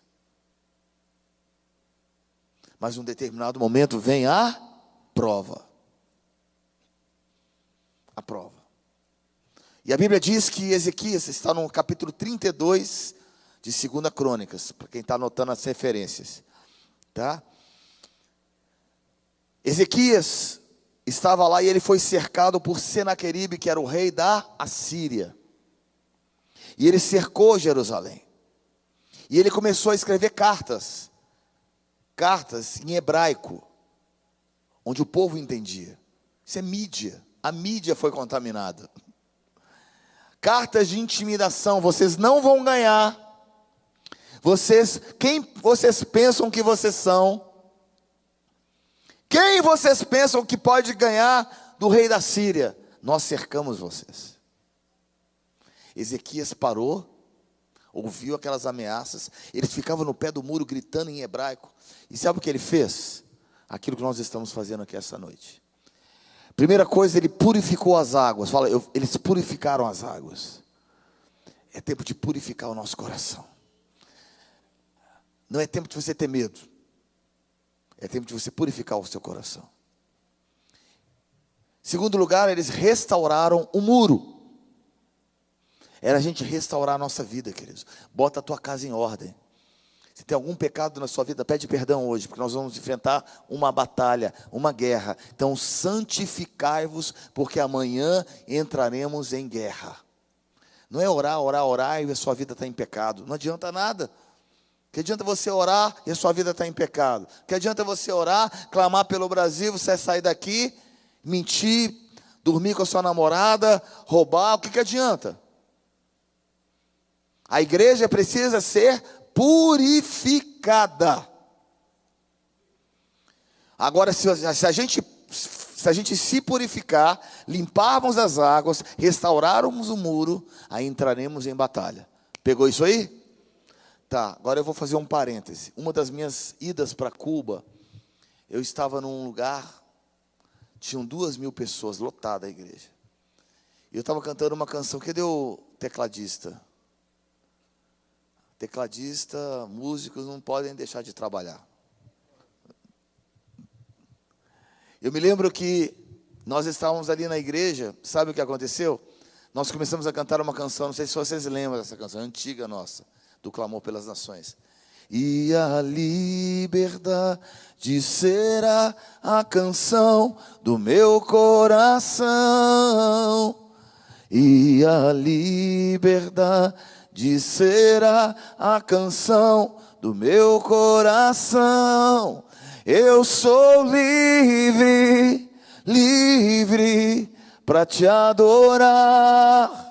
Mas um determinado momento vem a prova. A prova. E a Bíblia diz que Ezequias está no capítulo 32, de 2 Crônicas, para quem está anotando as referências. Tá? Ezequias estava lá e ele foi cercado por Senaqueribe, que era o rei da Assíria. E ele cercou Jerusalém. E ele começou a escrever cartas, cartas em hebraico, onde o povo entendia. Isso é mídia. A mídia foi contaminada. Cartas de intimidação, vocês não vão ganhar vocês, quem vocês pensam que vocês são? Quem vocês pensam que pode ganhar do rei da Síria? Nós cercamos vocês. Ezequias parou, ouviu aquelas ameaças, eles ficavam no pé do muro gritando em hebraico. E sabe o que ele fez? Aquilo que nós estamos fazendo aqui essa noite. Primeira coisa, ele purificou as águas. Fala, eu, eles purificaram as águas. É tempo de purificar o nosso coração. Não é tempo de você ter medo. É tempo de você purificar o seu coração. Segundo lugar, eles restauraram o muro. Era a gente restaurar a nossa vida, queridos. Bota a tua casa em ordem. Se tem algum pecado na sua vida, pede perdão hoje, porque nós vamos enfrentar uma batalha, uma guerra. Então, santificai-vos, porque amanhã entraremos em guerra. Não é orar, orar, orar e a sua vida está em pecado. Não adianta nada. Que adianta você orar e a sua vida está em pecado? Que adianta você orar, clamar pelo Brasil, você sair daqui, mentir, dormir com a sua namorada, roubar? O que, que adianta? A igreja precisa ser purificada. Agora, se a gente se a gente se purificar, limparmos as águas, restaurarmos o muro, aí entraremos em batalha. Pegou isso aí? Tá, agora eu vou fazer um parêntese. Uma das minhas idas para Cuba, eu estava num lugar, tinham duas mil pessoas, lotada a igreja. E eu estava cantando uma canção, cadê o tecladista? Tecladista, músicos não podem deixar de trabalhar. Eu me lembro que nós estávamos ali na igreja, sabe o que aconteceu? Nós começamos a cantar uma canção, não sei se vocês lembram dessa canção, antiga nossa do clamor pelas nações. E a liberdade será a canção do meu coração. E a liberdade será a canção do meu coração. Eu sou livre, livre para te adorar.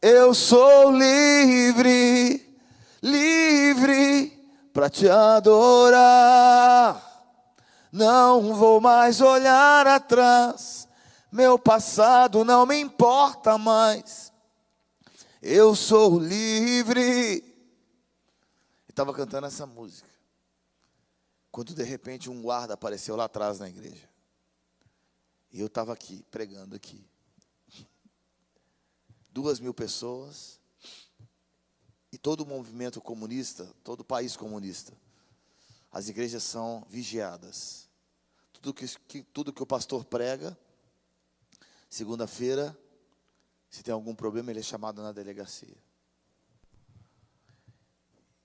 Eu sou livre, livre para te adorar. Não vou mais olhar atrás, meu passado não me importa mais. Eu sou livre. Estava cantando essa música. Quando de repente um guarda apareceu lá atrás na igreja. E eu estava aqui, pregando aqui. Duas mil pessoas. E todo o movimento comunista, todo o país comunista. As igrejas são vigiadas. Tudo que, tudo que o pastor prega, segunda-feira, se tem algum problema, ele é chamado na delegacia.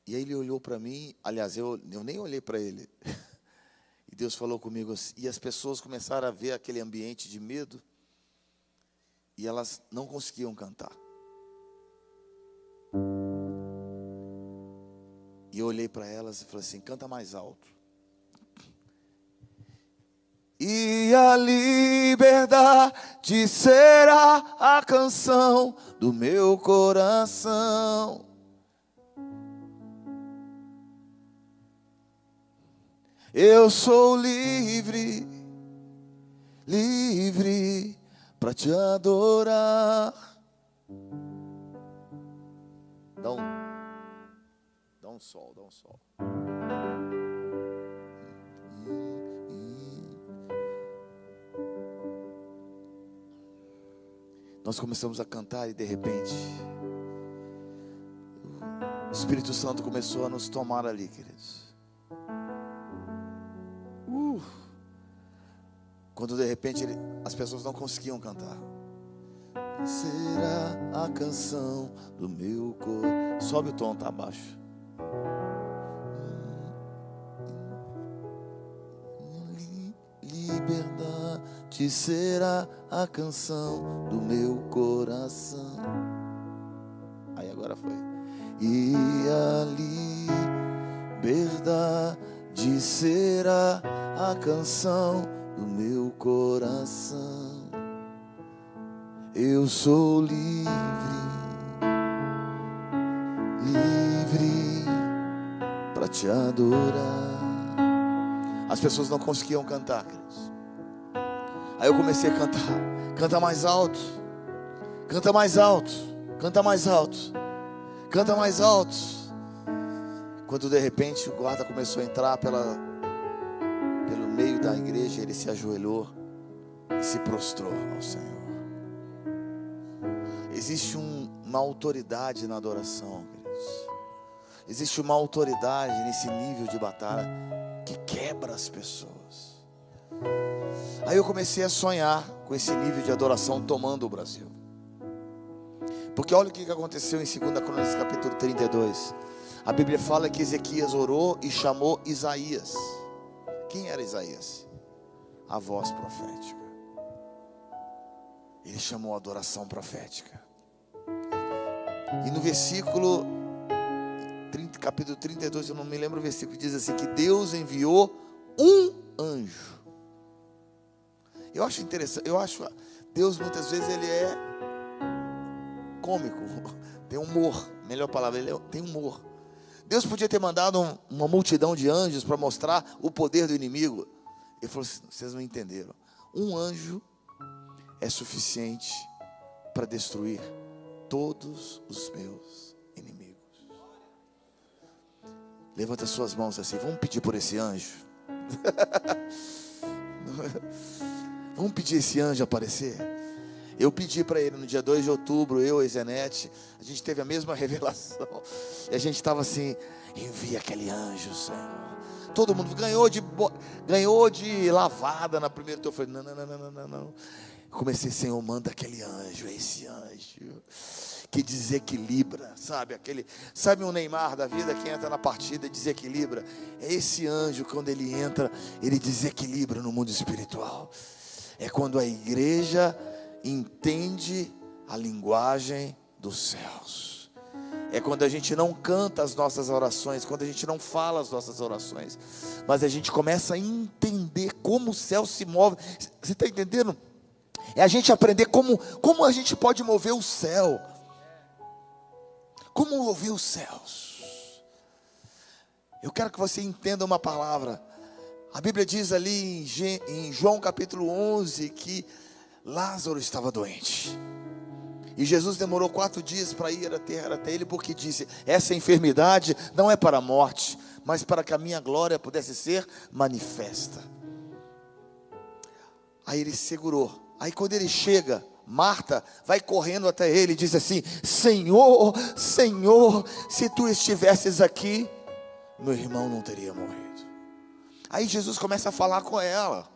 E aí ele olhou para mim, aliás, eu, eu nem olhei para ele. E Deus falou comigo assim, e as pessoas começaram a ver aquele ambiente de medo, e elas não conseguiam cantar. E eu olhei para elas e falei assim: canta mais alto. E a liberdade será a canção do meu coração. Eu sou livre, livre para te adorar. Dá um, dá um sol, dá um sol. Nós começamos a cantar e de repente o Espírito Santo começou a nos tomar ali, queridos. Quando de repente ele, as pessoas não conseguiam cantar. Será a canção do meu corpo. Sobe o tom, tá abaixo. Liberdade será a canção do meu coração. Aí agora foi. E a liberdade será a canção do meu coração. Eu sou livre, livre para te adorar. As pessoas não conseguiam cantar, queridos. Aí eu comecei a cantar. Canta mais alto. Canta mais alto. Canta mais alto. Canta mais alto. Quando de repente o guarda começou a entrar pela meio da igreja, ele se ajoelhou e se prostrou ao Senhor. Existe um, uma autoridade na adoração, queridos. Existe uma autoridade nesse nível de batalha que quebra as pessoas. Aí eu comecei a sonhar com esse nível de adoração tomando o Brasil. Porque olha o que aconteceu em 2 Crônicas capítulo 32. A Bíblia fala que Ezequias orou e chamou Isaías. Quem era Isaías? A voz profética. Ele chamou a adoração profética. E no versículo 30, capítulo 32, eu não me lembro o versículo, diz assim: que Deus enviou um anjo. Eu acho interessante, eu acho, Deus muitas vezes ele é cômico, tem humor, melhor palavra, ele é, tem humor. Deus podia ter mandado uma multidão de anjos para mostrar o poder do inimigo. Ele falou assim: vocês não entenderam. Um anjo é suficiente para destruir todos os meus inimigos. Levanta suas mãos assim, vamos pedir por esse anjo. vamos pedir esse anjo aparecer. Eu pedi para ele no dia 2 de outubro, eu e Zenete, a gente teve a mesma revelação. E a gente estava assim: envia aquele anjo, Senhor. Todo mundo ganhou de, ganhou de lavada na primeira. Eu falei: não, não, não, não, não, não. Comecei, Senhor, manda aquele anjo, é esse anjo que desequilibra, sabe? Aquele, sabe o Neymar da vida que entra na partida e desequilibra? É esse anjo quando ele entra, ele desequilibra no mundo espiritual. É quando a igreja entende a linguagem dos céus. É quando a gente não canta as nossas orações, quando a gente não fala as nossas orações, mas a gente começa a entender como o céu se move. Você está entendendo? É a gente aprender como, como a gente pode mover o céu. Como mover os céus. Eu quero que você entenda uma palavra. A Bíblia diz ali em João capítulo 11 que Lázaro estava doente. E Jesus demorou quatro dias para ir até, ele, porque disse: Essa enfermidade não é para a morte, mas para que a minha glória pudesse ser manifesta. Aí ele segurou. Aí quando ele chega, Marta vai correndo até ele e diz assim: Senhor, Senhor, se tu estivesses aqui, meu irmão não teria morrido. Aí Jesus começa a falar com ela.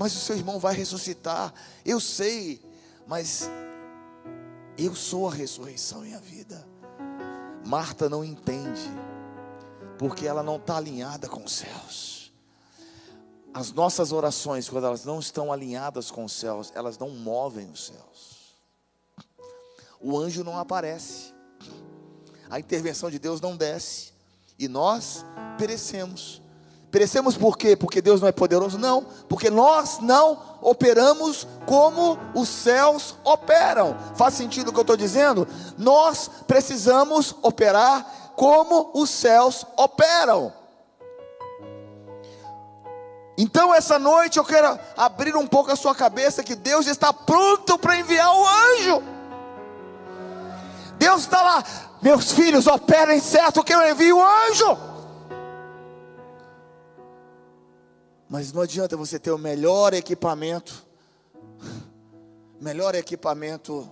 Mas o seu irmão vai ressuscitar. Eu sei, mas eu sou a ressurreição e a vida. Marta não entende, porque ela não está alinhada com os céus. As nossas orações, quando elas não estão alinhadas com os céus, elas não movem os céus. O anjo não aparece, a intervenção de Deus não desce, e nós perecemos. Perecemos por quê? Porque Deus não é poderoso? Não, porque nós não operamos como os céus operam. Faz sentido o que eu estou dizendo? Nós precisamos operar como os céus operam. Então, essa noite eu quero abrir um pouco a sua cabeça que Deus está pronto para enviar o anjo. Deus está lá, meus filhos, operem certo que eu envio o anjo. Mas não adianta você ter o melhor equipamento, melhor equipamento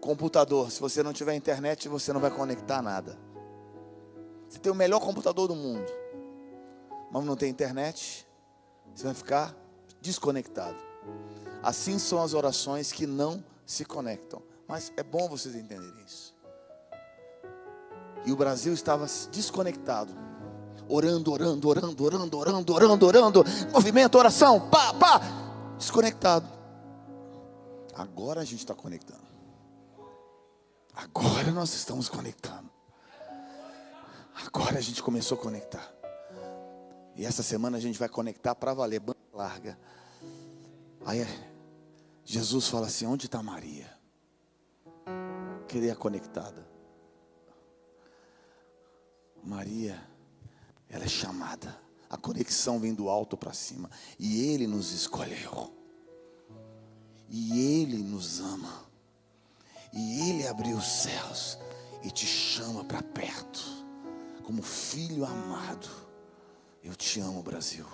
computador. Se você não tiver internet, você não vai conectar nada. Você tem o melhor computador do mundo, mas não tem internet, você vai ficar desconectado. Assim são as orações que não se conectam. Mas é bom vocês entenderem isso. E o Brasil estava desconectado orando, orando, orando, orando, orando, orando, orando, movimento, oração, pá, pá, desconectado. Agora a gente está conectando. Agora nós estamos conectando. Agora a gente começou a conectar. E essa semana a gente vai conectar para valer, banda larga. Aí Jesus fala assim: onde está Maria? Queria conectada. Maria ela é chamada. A conexão vem do alto para cima. E Ele nos escolheu. E Ele nos ama. E Ele abriu os céus e te chama para perto. Como filho amado. Eu te amo, Brasil.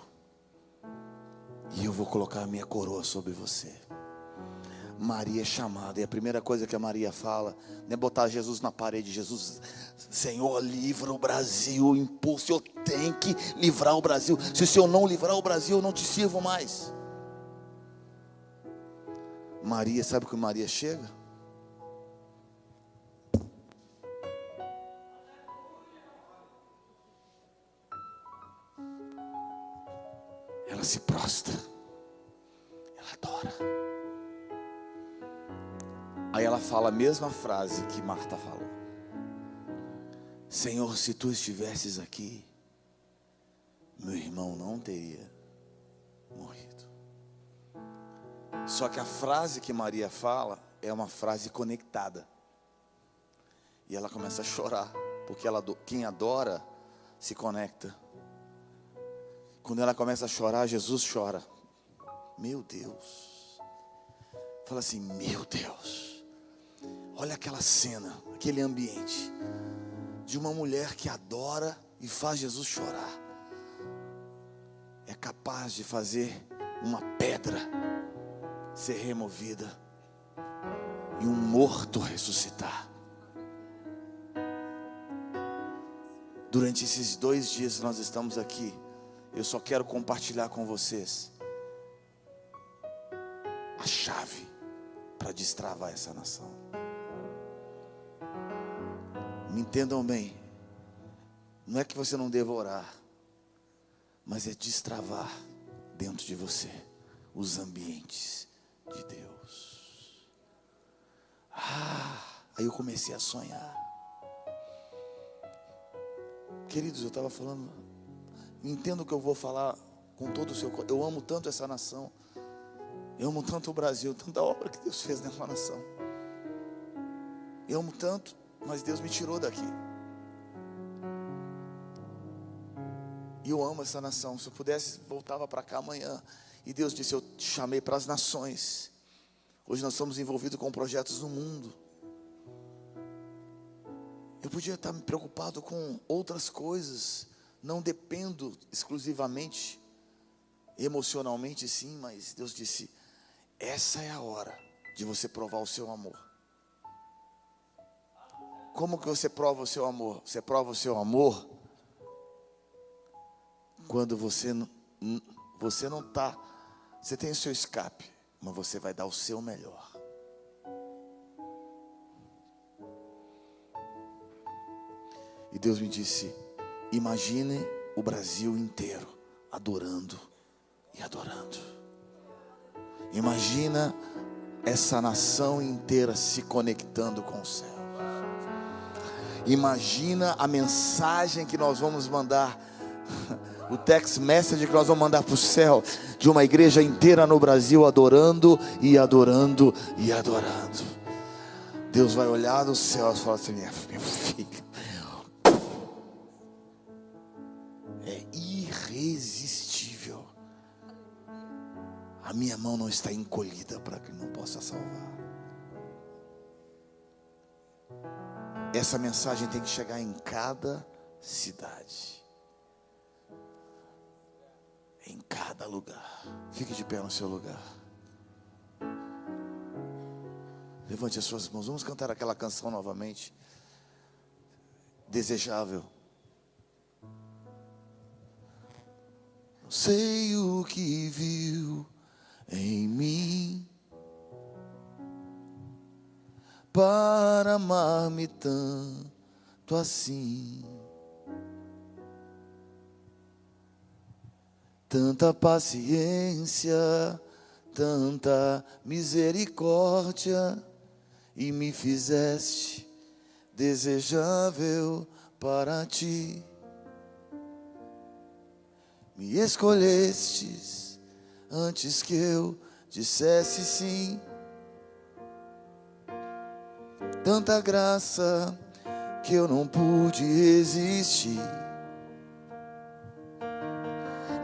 E eu vou colocar a minha coroa sobre você. Maria é chamada, e a primeira coisa que a Maria fala não é botar Jesus na parede. Jesus, Senhor, livra o Brasil, impulso, eu tenho que livrar o Brasil. Se o Senhor não livrar o Brasil, eu não te sirvo mais. Maria, sabe que Maria chega? Ela se prostra, ela adora. Aí ela fala a mesma frase que Marta falou: Senhor, se tu estivesses aqui, meu irmão não teria morrido. Só que a frase que Maria fala é uma frase conectada. E ela começa a chorar, porque ela, quem adora se conecta. Quando ela começa a chorar, Jesus chora. Meu Deus. Fala assim: Meu Deus. Olha aquela cena, aquele ambiente de uma mulher que adora e faz Jesus chorar. É capaz de fazer uma pedra ser removida e um morto ressuscitar. Durante esses dois dias que nós estamos aqui, eu só quero compartilhar com vocês a chave para destravar essa nação. Me entendam bem. Não é que você não deva orar, mas é destravar dentro de você os ambientes de Deus. Ah, aí eu comecei a sonhar. Queridos, eu estava falando, entendo que eu vou falar com todo o seu coração. Eu amo tanto essa nação. Eu amo tanto o Brasil, tanta obra que Deus fez nessa nação. Eu amo tanto mas Deus me tirou daqui. E eu amo essa nação. Se eu pudesse, voltava para cá amanhã. E Deus disse: Eu te chamei para as nações. Hoje nós estamos envolvidos com projetos no mundo. Eu podia estar me preocupado com outras coisas. Não dependo exclusivamente, emocionalmente, sim, mas Deus disse: essa é a hora de você provar o seu amor. Como que você prova o seu amor? Você prova o seu amor quando você não, você não está, você tem o seu escape, mas você vai dar o seu melhor. E Deus me disse: imagine o Brasil inteiro adorando e adorando. Imagina essa nação inteira se conectando com o céu. Imagina a mensagem que nós vamos mandar, o text message que nós vamos mandar para o céu, de uma igreja inteira no Brasil adorando e adorando e adorando. Deus vai olhar do céu e falar assim: meu filho, é irresistível. A minha mão não está encolhida para que não possa salvar. Essa mensagem tem que chegar em cada cidade, em cada lugar. Fique de pé no seu lugar. Levante as suas mãos. Vamos cantar aquela canção novamente. Desejável. Não sei o que viu em mim para amar-me tanto assim. Tanta paciência, tanta misericórdia, e me fizeste desejável para ti. Me escolhestes antes que eu dissesse sim tanta graça que eu não pude resistir.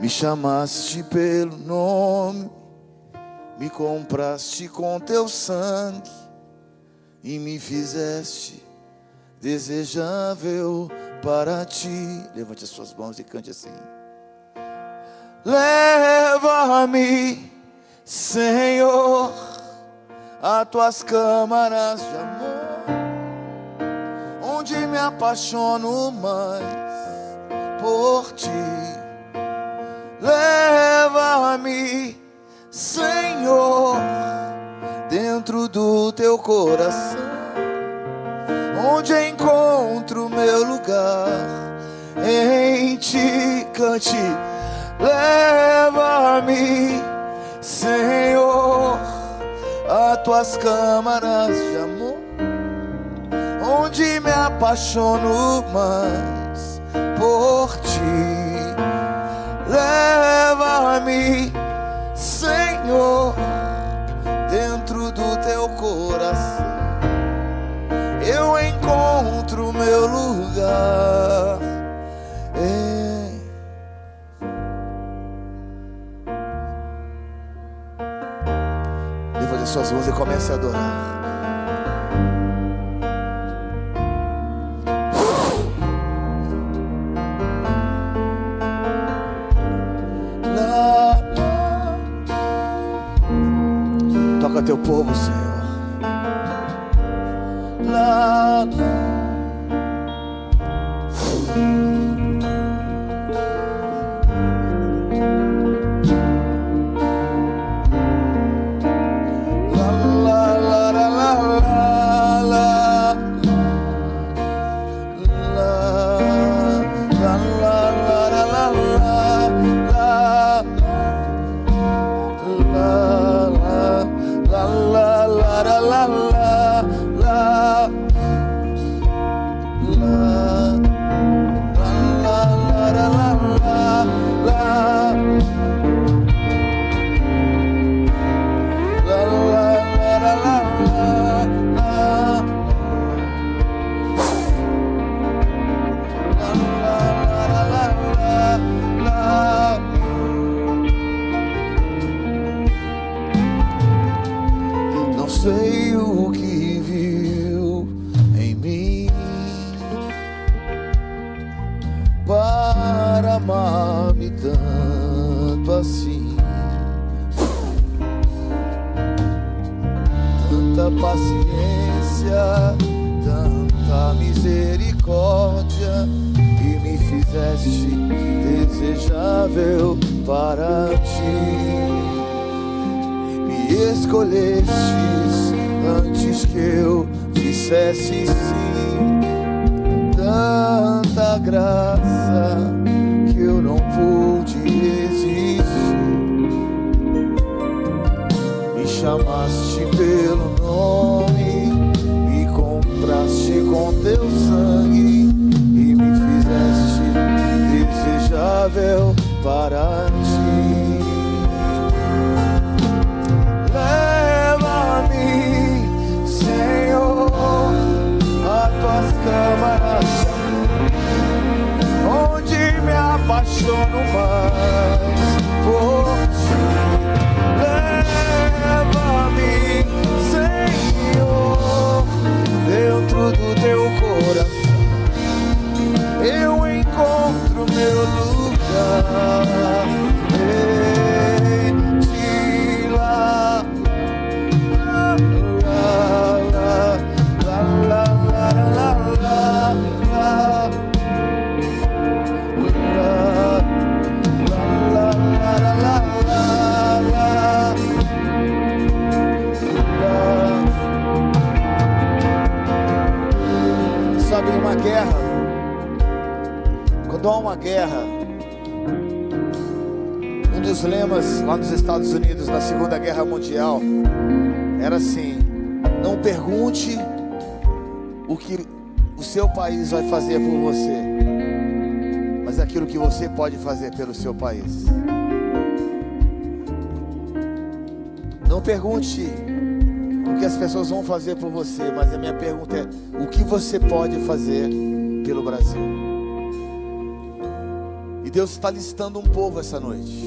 Me chamaste pelo nome, me compraste com teu sangue e me fizeste desejável para ti. Levante as suas mãos e cante assim. Leva-me, Senhor, a tuas câmaras de amor apaixono mais por ti. Leva-me, Senhor, dentro do teu coração, onde encontro meu lugar. Em ti cante, leva-me, Senhor, a tuas câmaras de amor onde me apaixono mais por ti. Leva-me, Senhor, dentro do teu coração. Eu encontro meu lugar. Levante suas mãos e comece a adorar. Teu povo, Senhor. Lá, la tanto assim. Tanta paciência, tanta misericórdia, e me fizeste desejável para ti. Me escolhestes antes que eu dissesse sim. Tanta graça pude resistir. Me chamaste pelo nome, me compraste com teu sangue e me fizeste desejável para ti. Leva-me, Senhor, a tuas câmaras, apaixono mais por ti. Leva-me, Senhor, dentro do teu coração. Eu encontro meu lugar guerra, um dos lemas lá nos Estados Unidos na Segunda Guerra Mundial era assim: não pergunte o que o seu país vai fazer por você, mas aquilo que você pode fazer pelo seu país. Não pergunte o que as pessoas vão fazer por você, mas a minha pergunta é: o que você pode fazer pelo Brasil? E Deus está listando um povo essa noite.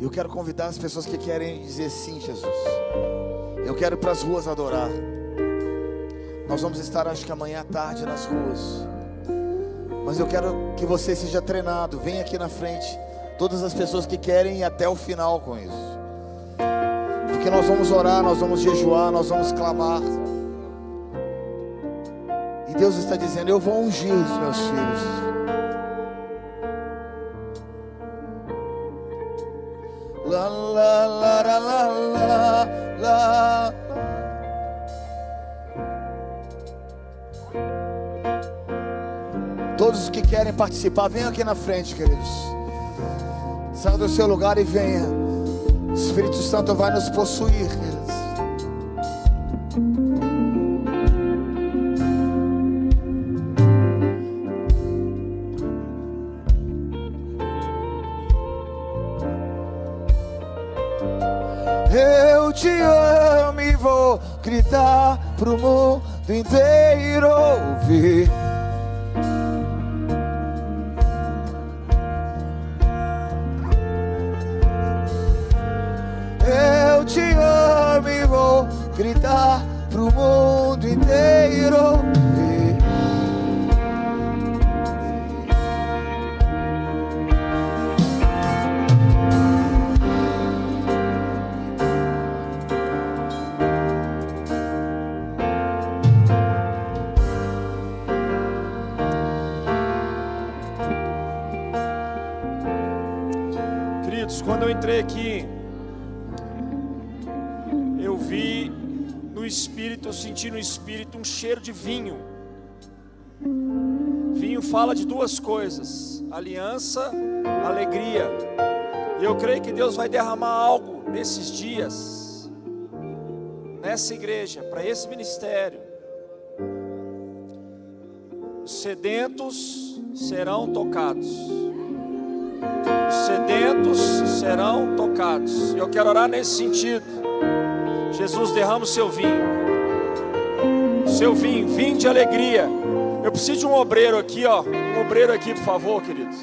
Eu quero convidar as pessoas que querem dizer sim, Jesus. Eu quero ir para as ruas adorar. Nós vamos estar, acho que amanhã à tarde, nas ruas. Mas eu quero que você seja treinado. Vem aqui na frente. Todas as pessoas que querem ir até o final com isso. Porque nós vamos orar, nós vamos jejuar, nós vamos clamar. Deus está dizendo: Eu vou ungir os meus filhos. La la la la la la. Todos os que querem participar, venham aqui na frente, queridos. Saia do seu lugar e venha. O Espírito Santo vai nos possuir, queridos. Pro mundo inteiro ouvir. Fala de duas coisas: aliança, alegria. E eu creio que Deus vai derramar algo nesses dias, nessa igreja, para esse ministério. Os sedentos serão tocados. Os sedentos serão tocados. E eu quero orar nesse sentido. Jesus, derrama o seu vinho. Seu vinho, vinho de alegria. Eu preciso de um obreiro aqui, ó. Um obreiro aqui, por favor, queridos.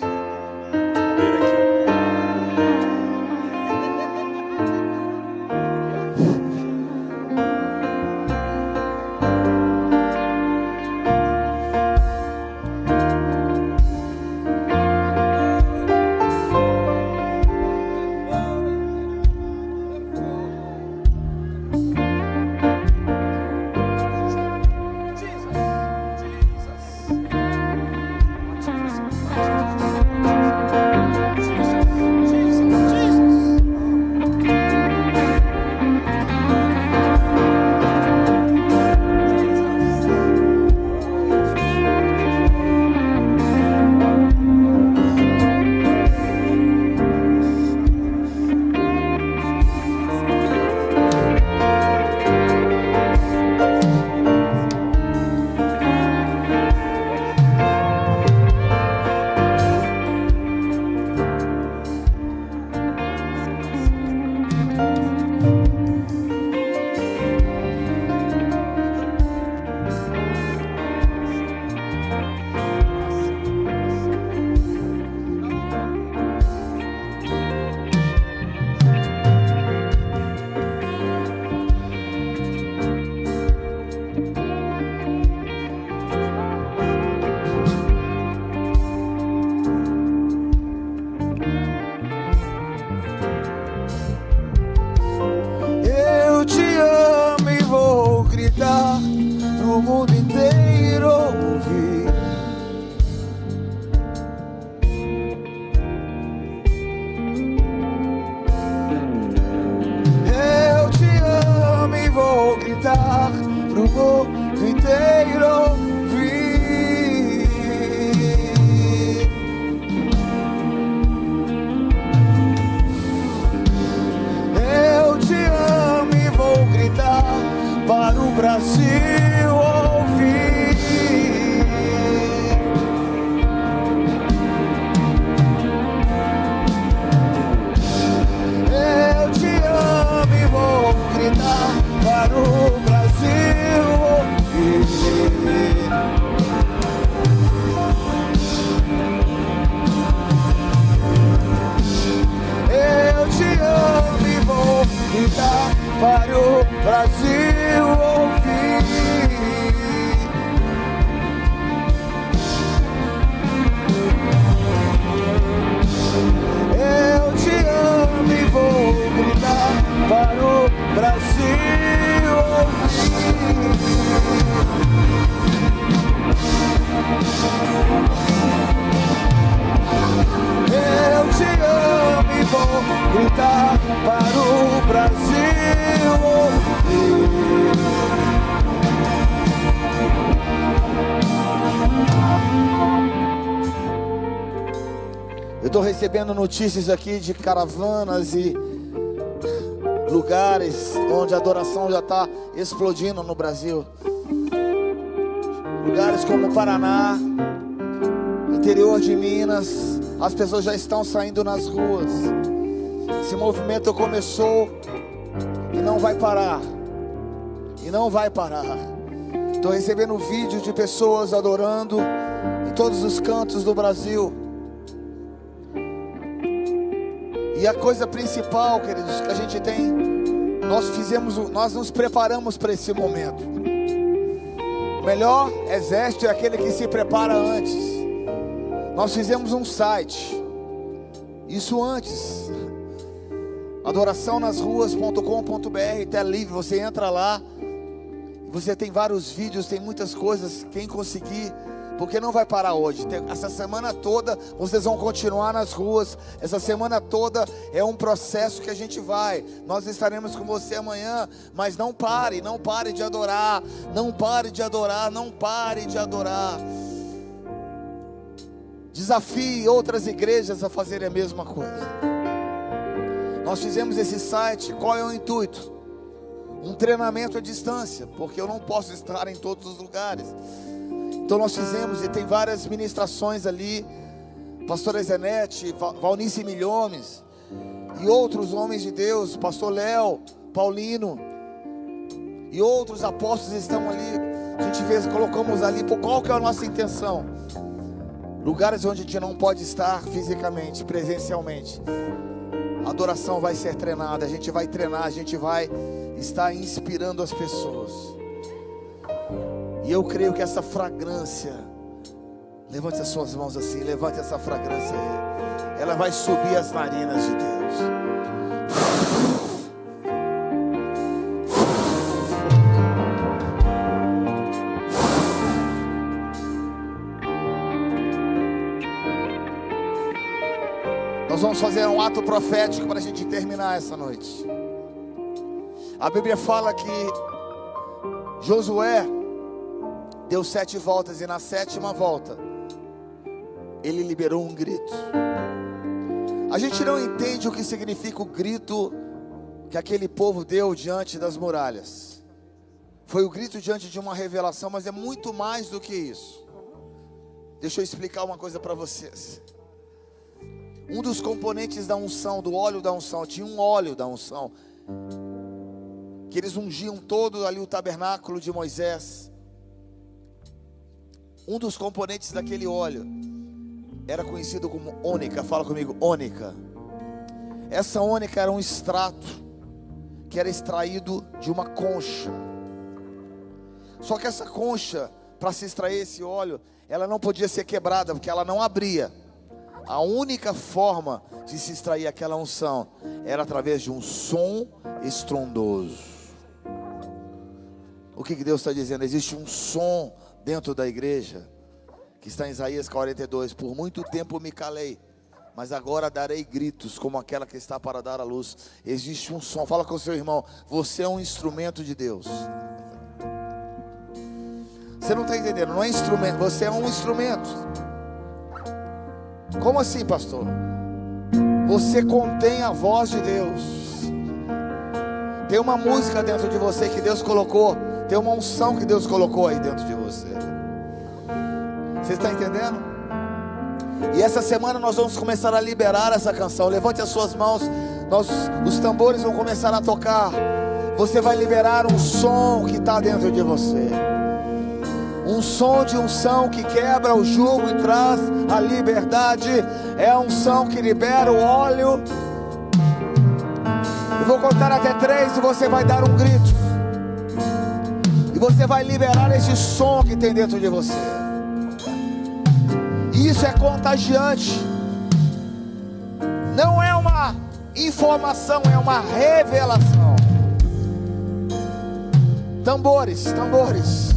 Notícias aqui de caravanas e lugares onde a adoração já está explodindo no Brasil. Lugares como Paraná, interior de Minas, as pessoas já estão saindo nas ruas. Esse movimento começou e não vai parar. E não vai parar. Estou recebendo vídeos de pessoas adorando em todos os cantos do Brasil. E a coisa principal, queridos, que a gente tem, nós fizemos, nós nos preparamos para esse momento. O melhor exército é aquele que se prepara antes. Nós fizemos um site. Isso antes. Adoraçãonasruas.com.br, tá livre, você entra lá. Você tem vários vídeos, tem muitas coisas, quem conseguir, porque não vai parar hoje. Essa semana toda vocês vão continuar nas ruas. Essa semana toda é um processo que a gente vai. Nós estaremos com você amanhã, mas não pare, não pare de adorar, não pare de adorar, não pare de adorar. Desafie outras igrejas a fazerem a mesma coisa. Nós fizemos esse site, qual é o intuito? Um treinamento à distância, porque eu não posso estar em todos os lugares. Então nós fizemos e tem várias ministrações ali. Pastor Zenete, Va- Valnice Milhomes e outros homens de Deus, Pastor Léo, Paulino e outros apóstolos estão ali. A gente vê, colocamos ali, por qual que é a nossa intenção? Lugares onde a gente não pode estar fisicamente, presencialmente. A adoração vai ser treinada, a gente vai treinar, a gente vai estar inspirando as pessoas. E eu creio que essa fragrância, levante as suas mãos assim, levante essa fragrância aí. Ela vai subir as narinas de Deus. Nós vamos fazer um ato profético para a gente terminar essa noite. A Bíblia fala que Josué deu sete voltas e na sétima volta ele liberou um grito. A gente não entende o que significa o grito que aquele povo deu diante das muralhas. Foi o grito diante de uma revelação, mas é muito mais do que isso. Deixa eu explicar uma coisa para vocês. Um dos componentes da unção, do óleo da unção, tinha um óleo da unção, que eles ungiam todo ali o tabernáculo de Moisés. Um dos componentes daquele óleo era conhecido como ônica, fala comigo, ônica. Essa ônica era um extrato que era extraído de uma concha. Só que essa concha, para se extrair esse óleo, ela não podia ser quebrada, porque ela não abria. A única forma de se extrair aquela unção era através de um som estrondoso. O que, que Deus está dizendo? Existe um som dentro da igreja, que está em Isaías 42. Por muito tempo me calei, mas agora darei gritos, como aquela que está para dar a luz. Existe um som, fala com o seu irmão, você é um instrumento de Deus. Você não está entendendo, não é instrumento, você é um instrumento. Como assim, pastor? Você contém a voz de Deus. Tem uma música dentro de você que Deus colocou. Tem uma unção que Deus colocou aí dentro de você. Você está entendendo? E essa semana nós vamos começar a liberar essa canção. Levante as suas mãos. Nós, os tambores vão começar a tocar. Você vai liberar um som que está dentro de você um som de unção que quebra o jugo e traz a liberdade, é a unção que libera o óleo. Eu vou contar até três e você vai dar um grito, e você vai liberar esse som que tem dentro de você. Isso é contagiante, não é uma informação, é uma revelação. Tambores, tambores.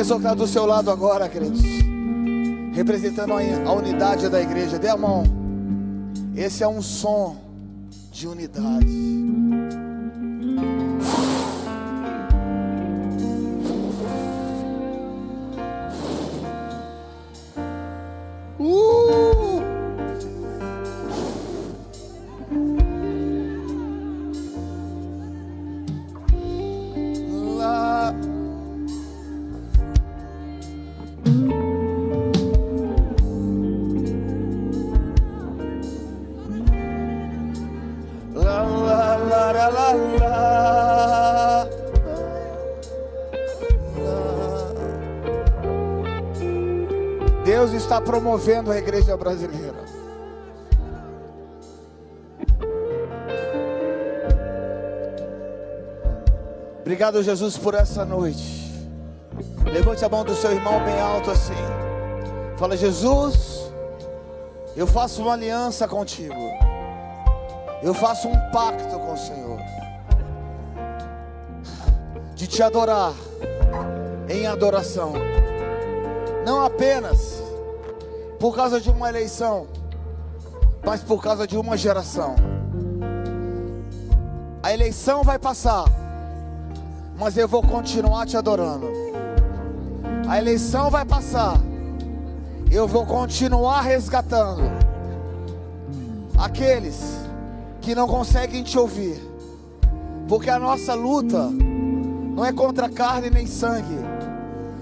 Pessoa que está do seu lado agora, queridos, representando a unidade da igreja, dê a mão. Esse é um som de unidade. Está promovendo a igreja brasileira. Obrigado, Jesus, por essa noite. Levante a mão do seu irmão bem alto assim. Fala, Jesus, eu faço uma aliança contigo. Eu faço um pacto com o Senhor de te adorar em adoração, não apenas por causa de uma eleição, mas por causa de uma geração. A eleição vai passar, mas eu vou continuar te adorando. A eleição vai passar, eu vou continuar resgatando aqueles que não conseguem te ouvir, porque a nossa luta não é contra carne nem sangue,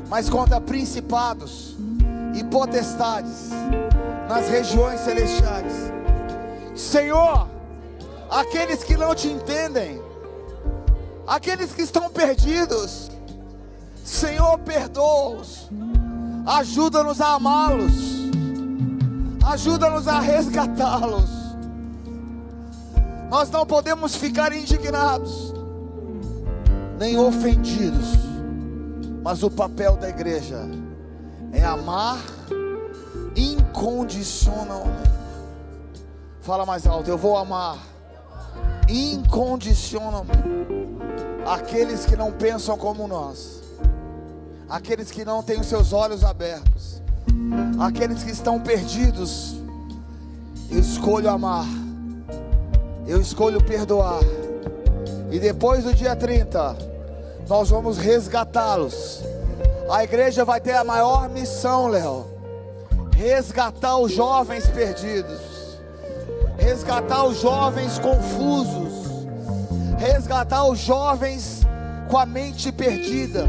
mas contra principados e potestades nas regiões celestiais. Senhor, aqueles que não te entendem, aqueles que estão perdidos, Senhor, perdoa-os, ajuda-nos a amá-los, ajuda-nos a resgatá-los. Nós não podemos ficar indignados, nem ofendidos, mas o papel da igreja é amar incondicionalmente. Fala mais alto, eu vou amar incondicionalmente aqueles que não pensam como nós, aqueles que não têm os seus olhos abertos, aqueles que estão perdidos. Eu escolho amar eu escolho perdoar. E depois do dia 30, nós vamos resgatá-los. A igreja vai ter a maior missão, Léo: resgatar os jovens perdidos, resgatar os jovens confusos, resgatar os jovens com a mente perdida.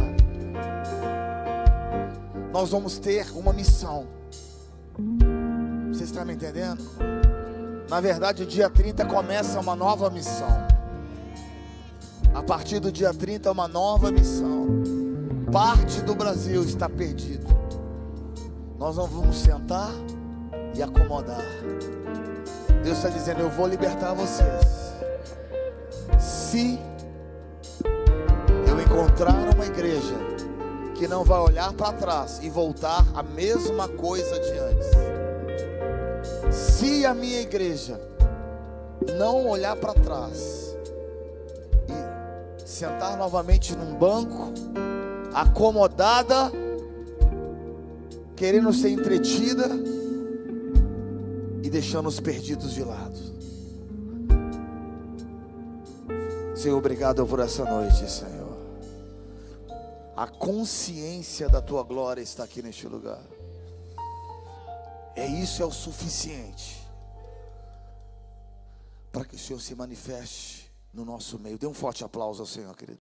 Nós vamos ter uma missão. Vocês estão me entendendo? Na verdade, o dia 30 começa uma nova missão. A partir do dia 30, uma nova missão. Parte do Brasil está perdido. Nós não vamos sentar e acomodar. Deus está dizendo: Eu vou libertar vocês. Se eu encontrar uma igreja que não vai olhar para trás e voltar a mesma coisa de antes se a minha igreja não olhar para trás e sentar novamente num banco, acomodada, querendo ser entretida e deixando os perdidos de lado. Senhor, obrigado por essa noite, Senhor. A consciência da tua glória está aqui neste lugar. É isso é o suficiente para que o Senhor se manifeste no nosso meio. Dê um forte aplauso ao Senhor, querido.